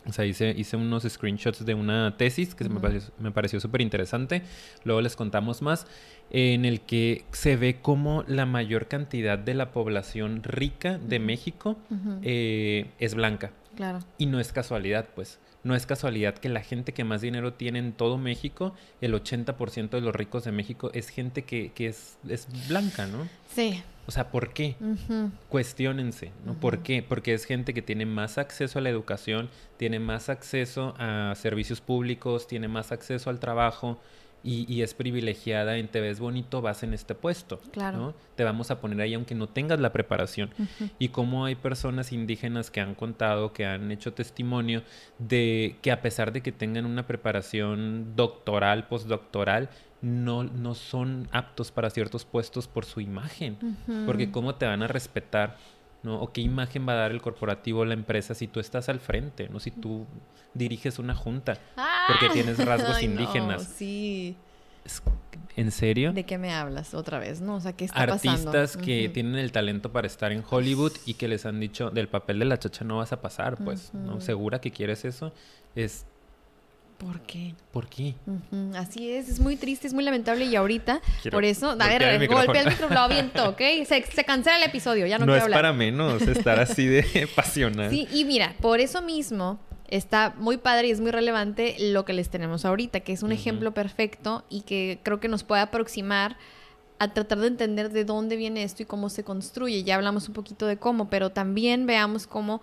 Speaker 2: O sea, hice, hice unos screenshots de una tesis que me pareció, me pareció súper interesante. Luego les contamos más. En el que se ve como la mayor cantidad de la población rica de. México eh, es blanca.
Speaker 1: Claro.
Speaker 2: Y no es casualidad, pues. No es casualidad que la gente que más dinero tiene en todo México, el 80% de los ricos de México es gente que, que es, es blanca, ¿no?
Speaker 1: Sí.
Speaker 2: O sea, ¿por qué? Cuestiónense, ¿no? ¿Por qué? Porque es gente que tiene más acceso a la educación, tiene más acceso a servicios públicos, tiene más acceso al trabajo y, y es privilegiada en te ves bonito, vas en este puesto.
Speaker 1: Claro.
Speaker 2: ¿no? Te vamos a poner ahí aunque no tengas la preparación. Y cómo hay personas indígenas que han contado, que han hecho testimonio de que a pesar de que tengan una preparación doctoral, postdoctoral, no, no son aptos para ciertos puestos por su imagen. Porque cómo te van a respetar, ¿no? O qué imagen va a dar el corporativo o la empresa si tú estás al frente, ¿no? Si tú diriges una junta. porque
Speaker 1: ¡Ah!
Speaker 2: tienes rasgos
Speaker 1: Ay, no,
Speaker 2: indígenas.
Speaker 1: sí.
Speaker 2: ¿En serio?
Speaker 1: ¿De qué me hablas otra vez? No, o sea, ¿qué está pasando?
Speaker 2: Artistas que tienen el talento para estar en Hollywood y que les han dicho, del papel de la chacha no vas a pasar, pues, ¿no? ¿Segura que quieres eso? Es,
Speaker 1: ¿Por qué?
Speaker 2: ¿por qué?
Speaker 1: Así es, es muy triste, es muy lamentable y ahorita,
Speaker 2: Quiero
Speaker 1: por eso, a ver,
Speaker 2: el
Speaker 1: golpea el micrófono, lo aviento, [LAUGHS] ¿ok? Se, se cancela el episodio, ya no,
Speaker 2: No,
Speaker 1: quiero
Speaker 2: es
Speaker 1: hablar.
Speaker 2: para menos estar así de [LAUGHS] pasional.
Speaker 1: Sí, y mira, por eso mismo está muy padre y es muy relevante lo que les tenemos ahorita, que es un ejemplo perfecto y que creo que nos puede aproximar a tratar de entender de dónde viene esto y cómo se construye. Ya hablamos un poquito de cómo, pero también veamos cómo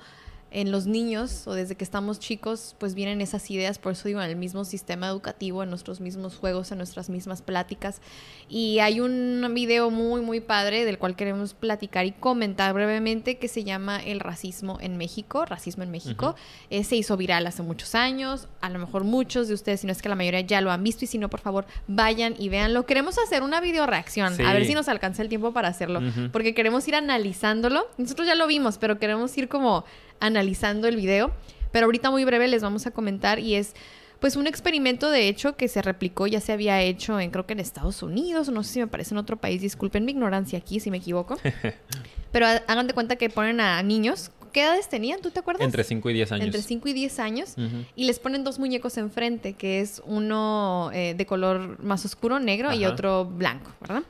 Speaker 1: en los niños o desde que estamos chicos, pues vienen esas ideas, por eso digo, en el mismo sistema educativo, en nuestros mismos juegos, en nuestras mismas pláticas. Y hay un video muy, muy padre del cual queremos platicar y comentar brevemente que se llama El racismo en México, racismo en México.
Speaker 2: Ujú.
Speaker 1: Eh, se hizo viral hace muchos años, a lo mejor muchos de ustedes, si no es que la mayoría ya lo han visto y si no, por favor, vayan y véanlo. Queremos hacer una video reacción,
Speaker 2: Sí.
Speaker 1: a ver si nos alcanza el tiempo para hacerlo,
Speaker 2: Ujú.
Speaker 1: porque queremos ir analizándolo. Nosotros ya lo vimos, pero queremos ir como analizando el video. Pero ahorita muy breve les vamos a comentar y es pues un experimento de hecho que se replicó, ya se había hecho en creo que en Estados Unidos, no sé si me parece en otro país, disculpen mi ignorancia aquí si me equivoco. [LAUGHS] Pero ha- hagan de cuenta que ponen a niños, ¿qué edades tenían? ¿Tú te acuerdas?
Speaker 2: Entre 5 y 10 años.
Speaker 1: Entre 5 y 10 años. Y les ponen dos muñecos enfrente, que es uno eh, de color más oscuro, negro, y
Speaker 2: Ajá.
Speaker 1: otro blanco, ¿verdad?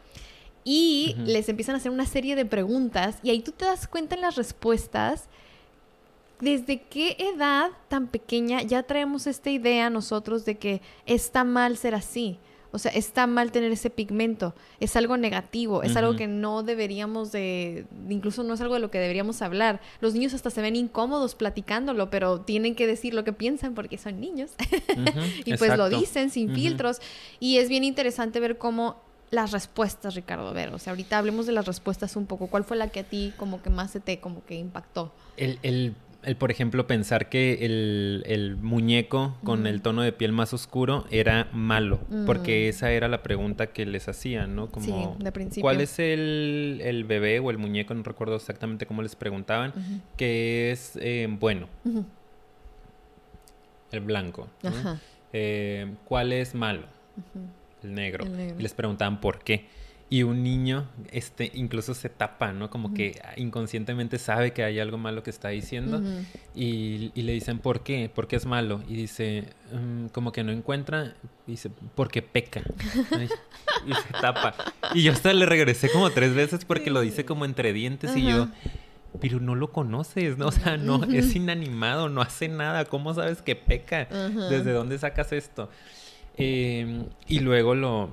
Speaker 1: Y les empiezan a hacer una serie de preguntas y ahí tú te das cuenta en las respuestas desde qué edad tan pequeña ya traemos esta idea nosotros de que está mal ser así. O sea, está mal tener ese pigmento. Es algo negativo. Es algo que no deberíamos de... Incluso no es algo de lo que deberíamos hablar. Los niños hasta se ven incómodos platicándolo, pero tienen que decir lo que piensan porque son niños. [LAUGHS] Y pues lo dicen sin filtros. Y es bien interesante ver cómo las respuestas, Ricardo, a ver, o sea, ahorita hablemos de las respuestas un poco. ¿Cuál fue la que a ti como que más se te como que impactó?
Speaker 2: El, el- el, por ejemplo, pensar que el, el muñeco con el tono de piel más oscuro era malo, porque esa era la pregunta que les hacían, ¿no? Como,
Speaker 1: Sí, de principio.
Speaker 2: ¿cuál es el, el bebé o el muñeco? No recuerdo exactamente cómo les preguntaban,
Speaker 1: Ujú.
Speaker 2: que es eh, bueno, el blanco. ¿no?
Speaker 1: Ajá.
Speaker 2: Eh, ¿Cuál es malo? El negro.
Speaker 1: El negro.
Speaker 2: Y les preguntaban por qué. Y un niño este, incluso se tapa, ¿no? Como que inconscientemente sabe que hay algo malo que está diciendo y, le dicen, ¿por qué? ¿Por qué es malo? Y dice, mm, como que no encuentra, y dice, porque peca. y se tapa. Y yo hasta le regresé como tres veces porque lo dice como entre dientes y yo pero no lo conoces, ¿no? O sea, no, es inanimado, no hace nada. ¿Cómo sabes que peca? ¿Desde dónde sacas esto? Em, y luego lo,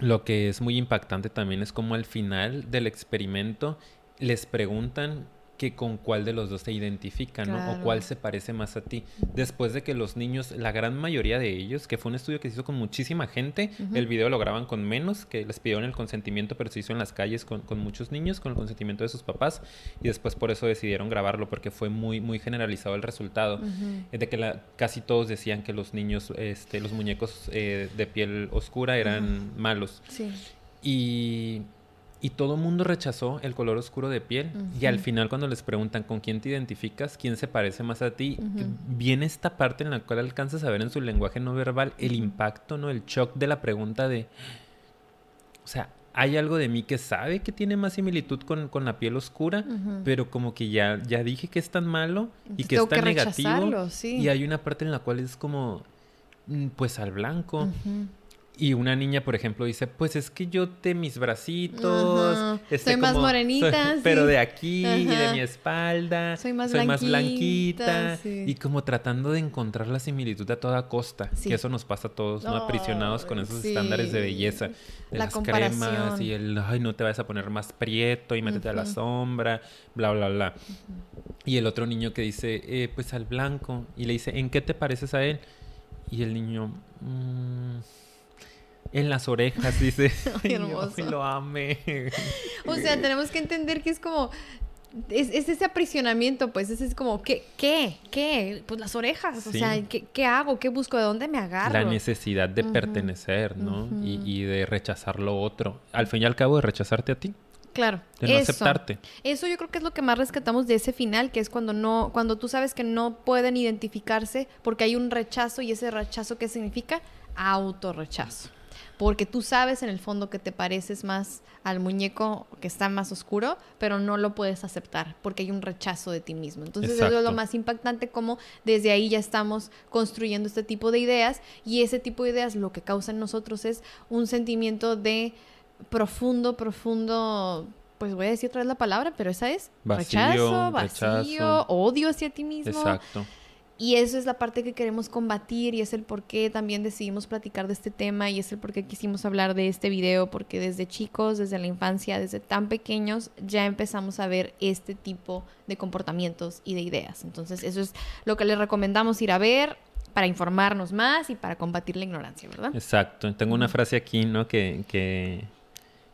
Speaker 2: lo que es muy impactante también es como al final del experimento les preguntan que con cuál de los dos se identifican, ¿no? O cuál se parece más a ti. Después de que los niños, la gran mayoría de ellos, que fue un estudio que se hizo con muchísima gente, el video lo graban con menos, que les pidieron el consentimiento, pero se hizo en las calles con, muchos niños, con el consentimiento de sus papás, y después por eso decidieron grabarlo, porque fue muy, muy generalizado el resultado, de que la, casi todos decían que los niños, este, los muñecos eh, de piel oscura eran malos. Sí. Y y todo el mundo rechazó el color oscuro de piel. Y al final cuando les preguntan con quién te identificas, quién se parece más a ti, viene esta parte en la cual alcanzas a ver en su lenguaje no verbal el impacto, ¿no? El shock de la pregunta de... O sea, hay algo de mí que sabe que tiene más similitud con, la piel oscura, pero como que ya, ya dije que es tan malo y que es tan negativo. Y hay una parte en la cual es como, mm, pues al blanco. Y una niña, por ejemplo, dice, pues es que yo de mis bracitos...
Speaker 1: Este, soy más morenita.
Speaker 2: Pero de aquí y de mi espalda. Soy más blanquita. Y como tratando de encontrar la similitud a toda costa. Que eso nos pasa a todos, ¿no? Aprisionados con esos estándares de belleza. De las cremas y el, ay, no te vas a poner más prieto y métete a la sombra, bla, bla, bla. Y el otro niño que dice, eh, pues al blanco. Y le dice, ¿en qué te pareces a él? Y el niño... Mmm, en las orejas, dice. [LAUGHS] Ay, lo ame.
Speaker 1: o sea, tenemos que entender que es como. Es, ese aprisionamiento, pues, ese es como, ¿qué? ¿Qué? ¿Qué? Pues las orejas, o sea, ¿qué, hago? ¿Qué busco? ¿De dónde me agarro?
Speaker 2: La necesidad de pertenecer, ¿no? y, de rechazar lo otro. Al fin y al cabo, de rechazarte a ti.
Speaker 1: Claro.
Speaker 2: De no eso, aceptarte.
Speaker 1: Eso yo creo que es lo que más rescatamos de ese final, que es cuando no, cuando tú sabes que no pueden identificarse porque hay un rechazo y ese rechazo, ¿qué significa? Autorrechazo porque tú sabes en el fondo que te pareces más al muñeco que está más oscuro, pero no lo puedes aceptar porque hay un rechazo de ti mismo. Entonces eso es lo más impactante, como desde ahí ya estamos construyendo este tipo de ideas y ese tipo de ideas lo que causa en nosotros es un sentimiento de profundo, profundo pues voy a decir otra vez la palabra, pero esa es rechazo, vacío, odio hacia ti mismo. Exacto. Y eso es la parte que queremos combatir y es el por qué también decidimos platicar de este tema y es el por qué quisimos hablar de este video, porque desde chicos, desde la infancia, desde tan pequeños, ya empezamos a ver este tipo de comportamientos y de ideas. Entonces, eso es lo que les recomendamos ir a ver para informarnos más y para combatir la ignorancia, ¿verdad?
Speaker 2: Exacto. Tengo una frase aquí, ¿no? Que, que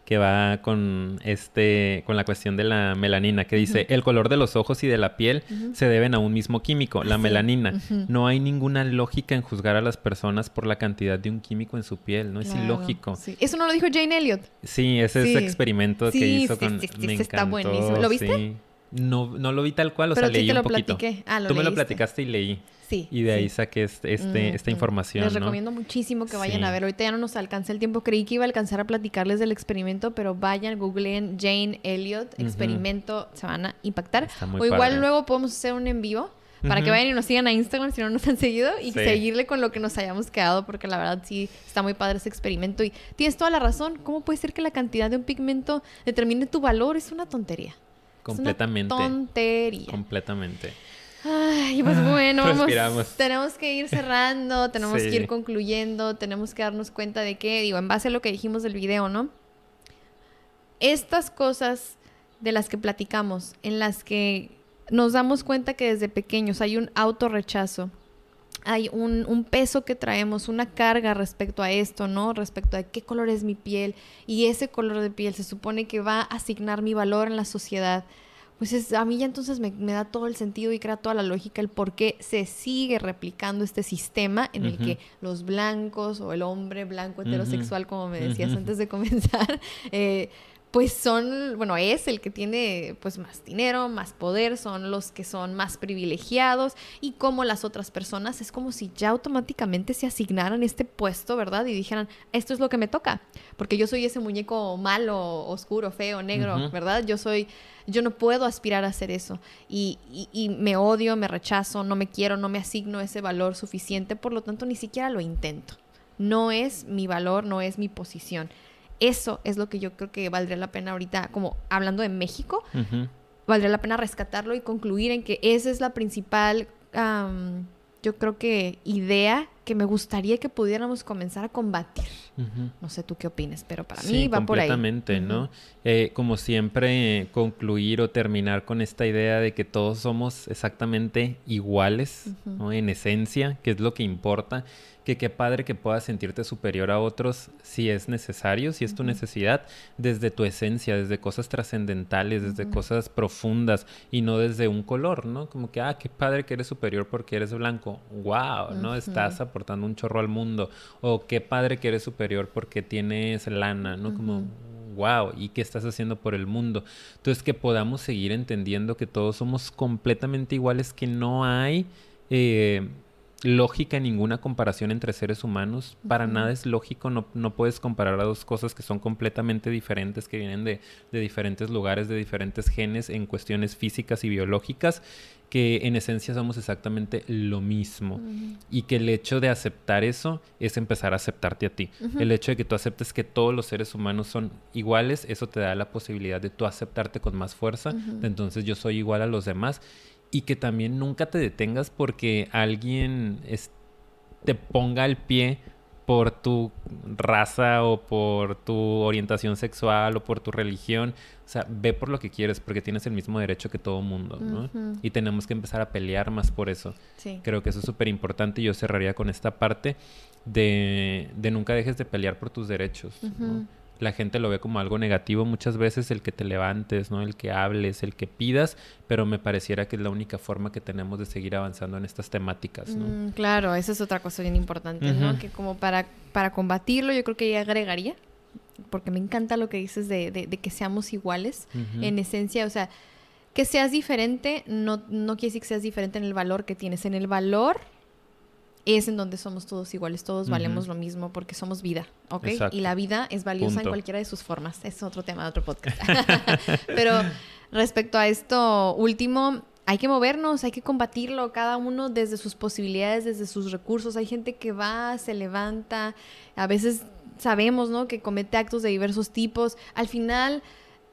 Speaker 2: que va con este con la cuestión de la melanina que dice el color de los ojos y de la piel se deben a un mismo químico la melanina. No hay ninguna lógica en juzgar a las personas por la cantidad de un químico en su piel no es ilógico.
Speaker 1: eso no lo dijo Jane Elliott.
Speaker 2: Sí ese es ese experimento que hizo con me está buenísimo.
Speaker 1: Lo viste
Speaker 2: no, no lo vi tal cual, o sea, leí un poquito. Ah, Tú me lo platicaste y leí.
Speaker 1: Sí.
Speaker 2: Y de ahí saqué este, este esta información.
Speaker 1: Les recomiendo muchísimo que vayan a ver. Ahorita ya no nos alcanza el tiempo. Creí que iba a alcanzar a platicarles del experimento, pero vayan, googleen Jane Elliott, experimento, se van a impactar. o igual luego podemos hacer un en vivo para que vayan y nos sigan a Instagram si no nos han seguido y seguirle con lo que nos hayamos quedado, porque la verdad sí está muy padre ese experimento. Y tienes toda la razón. ¿Cómo puede ser que la cantidad de un pigmento determine tu valor? Es una tontería.
Speaker 2: Completamente.
Speaker 1: Es una tontería.
Speaker 2: Completamente.
Speaker 1: Ay, pues ah, bueno, vamos, tenemos que ir cerrando, [LAUGHS] tenemos que ir concluyendo, tenemos que darnos cuenta de que, digo, en base a lo que dijimos del video, ¿no? Estas cosas de las que platicamos, en las que nos damos cuenta que desde pequeños hay un autorrechazo, hay un, un, peso que traemos, una carga respecto a esto, ¿no? Respecto a qué color es mi piel y ese color de piel se supone que va a asignar mi valor en la sociedad pues es, a mí ya entonces me, da todo el sentido y crea toda la lógica el por qué se sigue replicando este sistema en el que los blancos o el hombre blanco heterosexual, como me decías antes de comenzar, [LAUGHS] eh, pues son, bueno, es el que tiene pues más dinero, más poder, son los que son más privilegiados y como las otras personas es como si ya automáticamente se asignaran este puesto, ¿verdad? Y dijeran, esto es lo que me toca, porque yo soy ese muñeco malo, oscuro, feo, negro, ¿verdad? Yo soy, yo no puedo aspirar a hacer eso y, y me odio, me rechazo, no me quiero, no me asigno ese valor suficiente, por lo tanto ni siquiera lo intento. No es mi valor, no es mi posición. Eso es lo que yo creo que valdría la pena ahorita, como hablando de México, valdría la pena rescatarlo y concluir en que esa es la principal, yo creo que idea que me gustaría que pudiéramos comenzar a combatir. No sé tú qué opinas, pero para mí va por ahí.
Speaker 2: Completamente, ¿no? Eh, como siempre, concluir o terminar con esta idea de que todos somos exactamente iguales, ¿no? En esencia, que es lo que importa que qué padre que puedas sentirte superior a otros si es necesario, si es tu necesidad, desde tu esencia, desde cosas trascendentales, desde cosas profundas y no desde un color, ¿no? Como que, ah, qué padre que eres superior porque eres blanco, wow, ¿no? Estás aportando un chorro al mundo. O qué padre que eres superior porque tienes lana, ¿no? Como, wow, ¿y qué estás haciendo por el mundo? Entonces, que podamos seguir entendiendo que todos somos completamente iguales, que no hay... Eh, lógica ninguna comparación entre seres humanos. Para nada es lógico, no, no, puedes comparar a dos cosas que son completamente diferentes, que vienen de, de, diferentes lugares, de diferentes genes en cuestiones físicas y biológicas, que en esencia somos exactamente lo mismo. Y que el hecho de aceptar eso es empezar a aceptarte a ti. El hecho de que tú aceptes que todos los seres humanos son iguales, eso te da la posibilidad de tú aceptarte con más fuerza. entonces yo soy igual a los demás y que también nunca te detengas porque alguien te ponga el pie por tu raza o por tu orientación sexual o por tu religión. O sea, ve por lo que quieres porque tienes el mismo derecho que todo mundo, ¿no? Y tenemos que empezar a pelear más por eso. Creo que eso es súper importante y yo cerraría con esta parte de, de, nunca dejes de pelear por tus derechos la gente lo ve como algo negativo muchas veces el que te levantes, ¿no? El que hables, el que pidas, pero me pareciera que es la única forma que tenemos de seguir avanzando en estas temáticas, ¿no?
Speaker 1: Mm, claro, esa es otra cosa bien importante, ¿no? Que como para, para combatirlo yo creo que ya agregaría, porque me encanta lo que dices de, de, que seamos iguales en esencia, o sea, que seas diferente no, no quiere decir que seas diferente en el valor que tienes, en el valor es en donde somos todos iguales, todos valemos lo mismo porque somos vida, ¿ok? Y la vida es valiosa en cualquiera de sus formas. Es otro tema de otro podcast. [LAUGHS] [LAUGHS] Pero respecto a esto último, hay que movernos, hay que combatirlo, cada uno desde sus posibilidades, desde sus recursos. Hay gente que va, se levanta, a veces sabemos, ¿no? Que comete actos de diversos tipos. Al final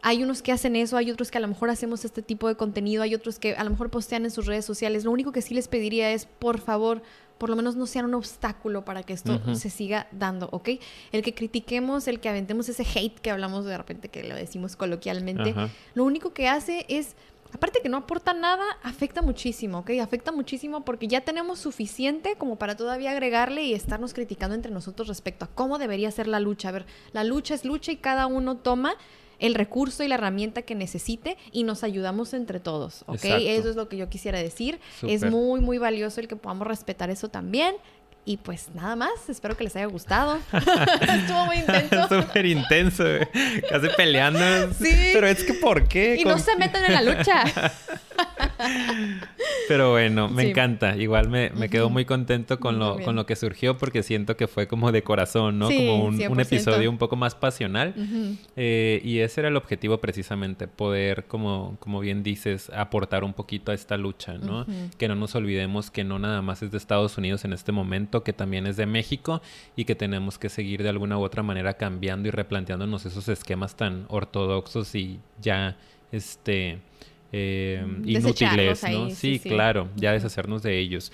Speaker 1: hay unos que hacen eso, hay otros que a lo mejor hacemos este tipo de contenido, hay otros que a lo mejor postean en sus redes sociales. Lo único que sí les pediría es, por favor, por lo menos no sean un obstáculo para que esto se siga dando, ¿ok? El que critiquemos, el que aventemos ese hate que hablamos de repente, que lo decimos coloquialmente, lo único que hace es, aparte que no aporta nada, afecta muchísimo, ¿ok? Afecta muchísimo porque ya tenemos suficiente como para todavía agregarle y estarnos criticando entre nosotros respecto a cómo debería ser la lucha. A ver, la lucha es lucha y cada uno toma el recurso y la herramienta que necesite y nos ayudamos entre todos, ¿ok? Eso es lo que yo quisiera decir. Es muy, muy valioso el que podamos respetar eso también. Y pues nada más, espero que les haya gustado. [LAUGHS] Estuvo muy intenso. [LAUGHS]
Speaker 2: Súper intenso, casi peleando. Sí. Pero es que ¿por qué?
Speaker 1: Y no se metan en la lucha. [LAUGHS] [LAUGHS]
Speaker 2: Pero bueno, me encanta. Igual me, me quedo muy contento con lo, con lo que surgió porque siento que fue como de corazón, ¿no? como un, un, episodio un poco más pasional. Eh, y ese era el objetivo precisamente, poder, como, como bien dices, aportar un poquito a esta lucha, ¿no? Que no nos olvidemos que no nada más es de Estados Unidos en este momento, que también es de México y que tenemos que seguir de alguna u otra manera cambiando y replanteándonos esos esquemas tan ortodoxos y ya, este eh, inútiles, ¿no? sí, claro, ya deshacernos de ellos.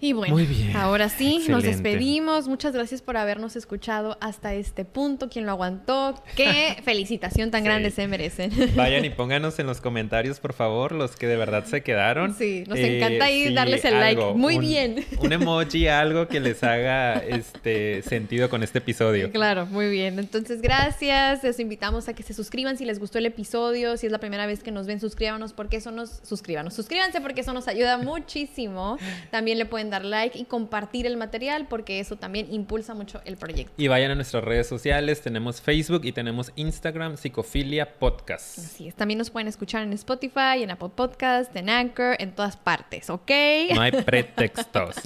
Speaker 1: Y bueno, ahora sí, nos despedimos. Muchas gracias por habernos escuchado hasta este punto. Quien lo aguantó, qué [LAUGHS] felicitación tan grande se merecen.
Speaker 2: Vayan y [LAUGHS] pónganos en los comentarios, por favor, los que de verdad se quedaron.
Speaker 1: Sí, nos encanta ahí darles el like. Muy bien.
Speaker 2: Un emoji, [LAUGHS] algo que les haga este sentido con este episodio.
Speaker 1: Claro, muy bien. Entonces, gracias. Les invitamos a que se suscriban si les gustó el episodio. Si es la primera vez que nos ven, suscríbanos porque eso nos... Suscríbanos. Suscríbanse porque eso nos ayuda muchísimo. También le le pueden dar like y compartir el material porque eso también impulsa mucho el proyecto.
Speaker 2: Y vayan a nuestras redes sociales, tenemos Facebook y tenemos Instagram, Psicofilia Podcast.
Speaker 1: Así es, también nos pueden escuchar en Spotify, en Apple Podcast, en Anchor, en todas partes, ¿ok?
Speaker 2: No hay [LAUGHS] pretextos.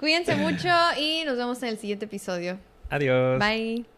Speaker 1: Cuídense mucho y nos vemos en el siguiente episodio.
Speaker 2: Adiós.
Speaker 1: Bye.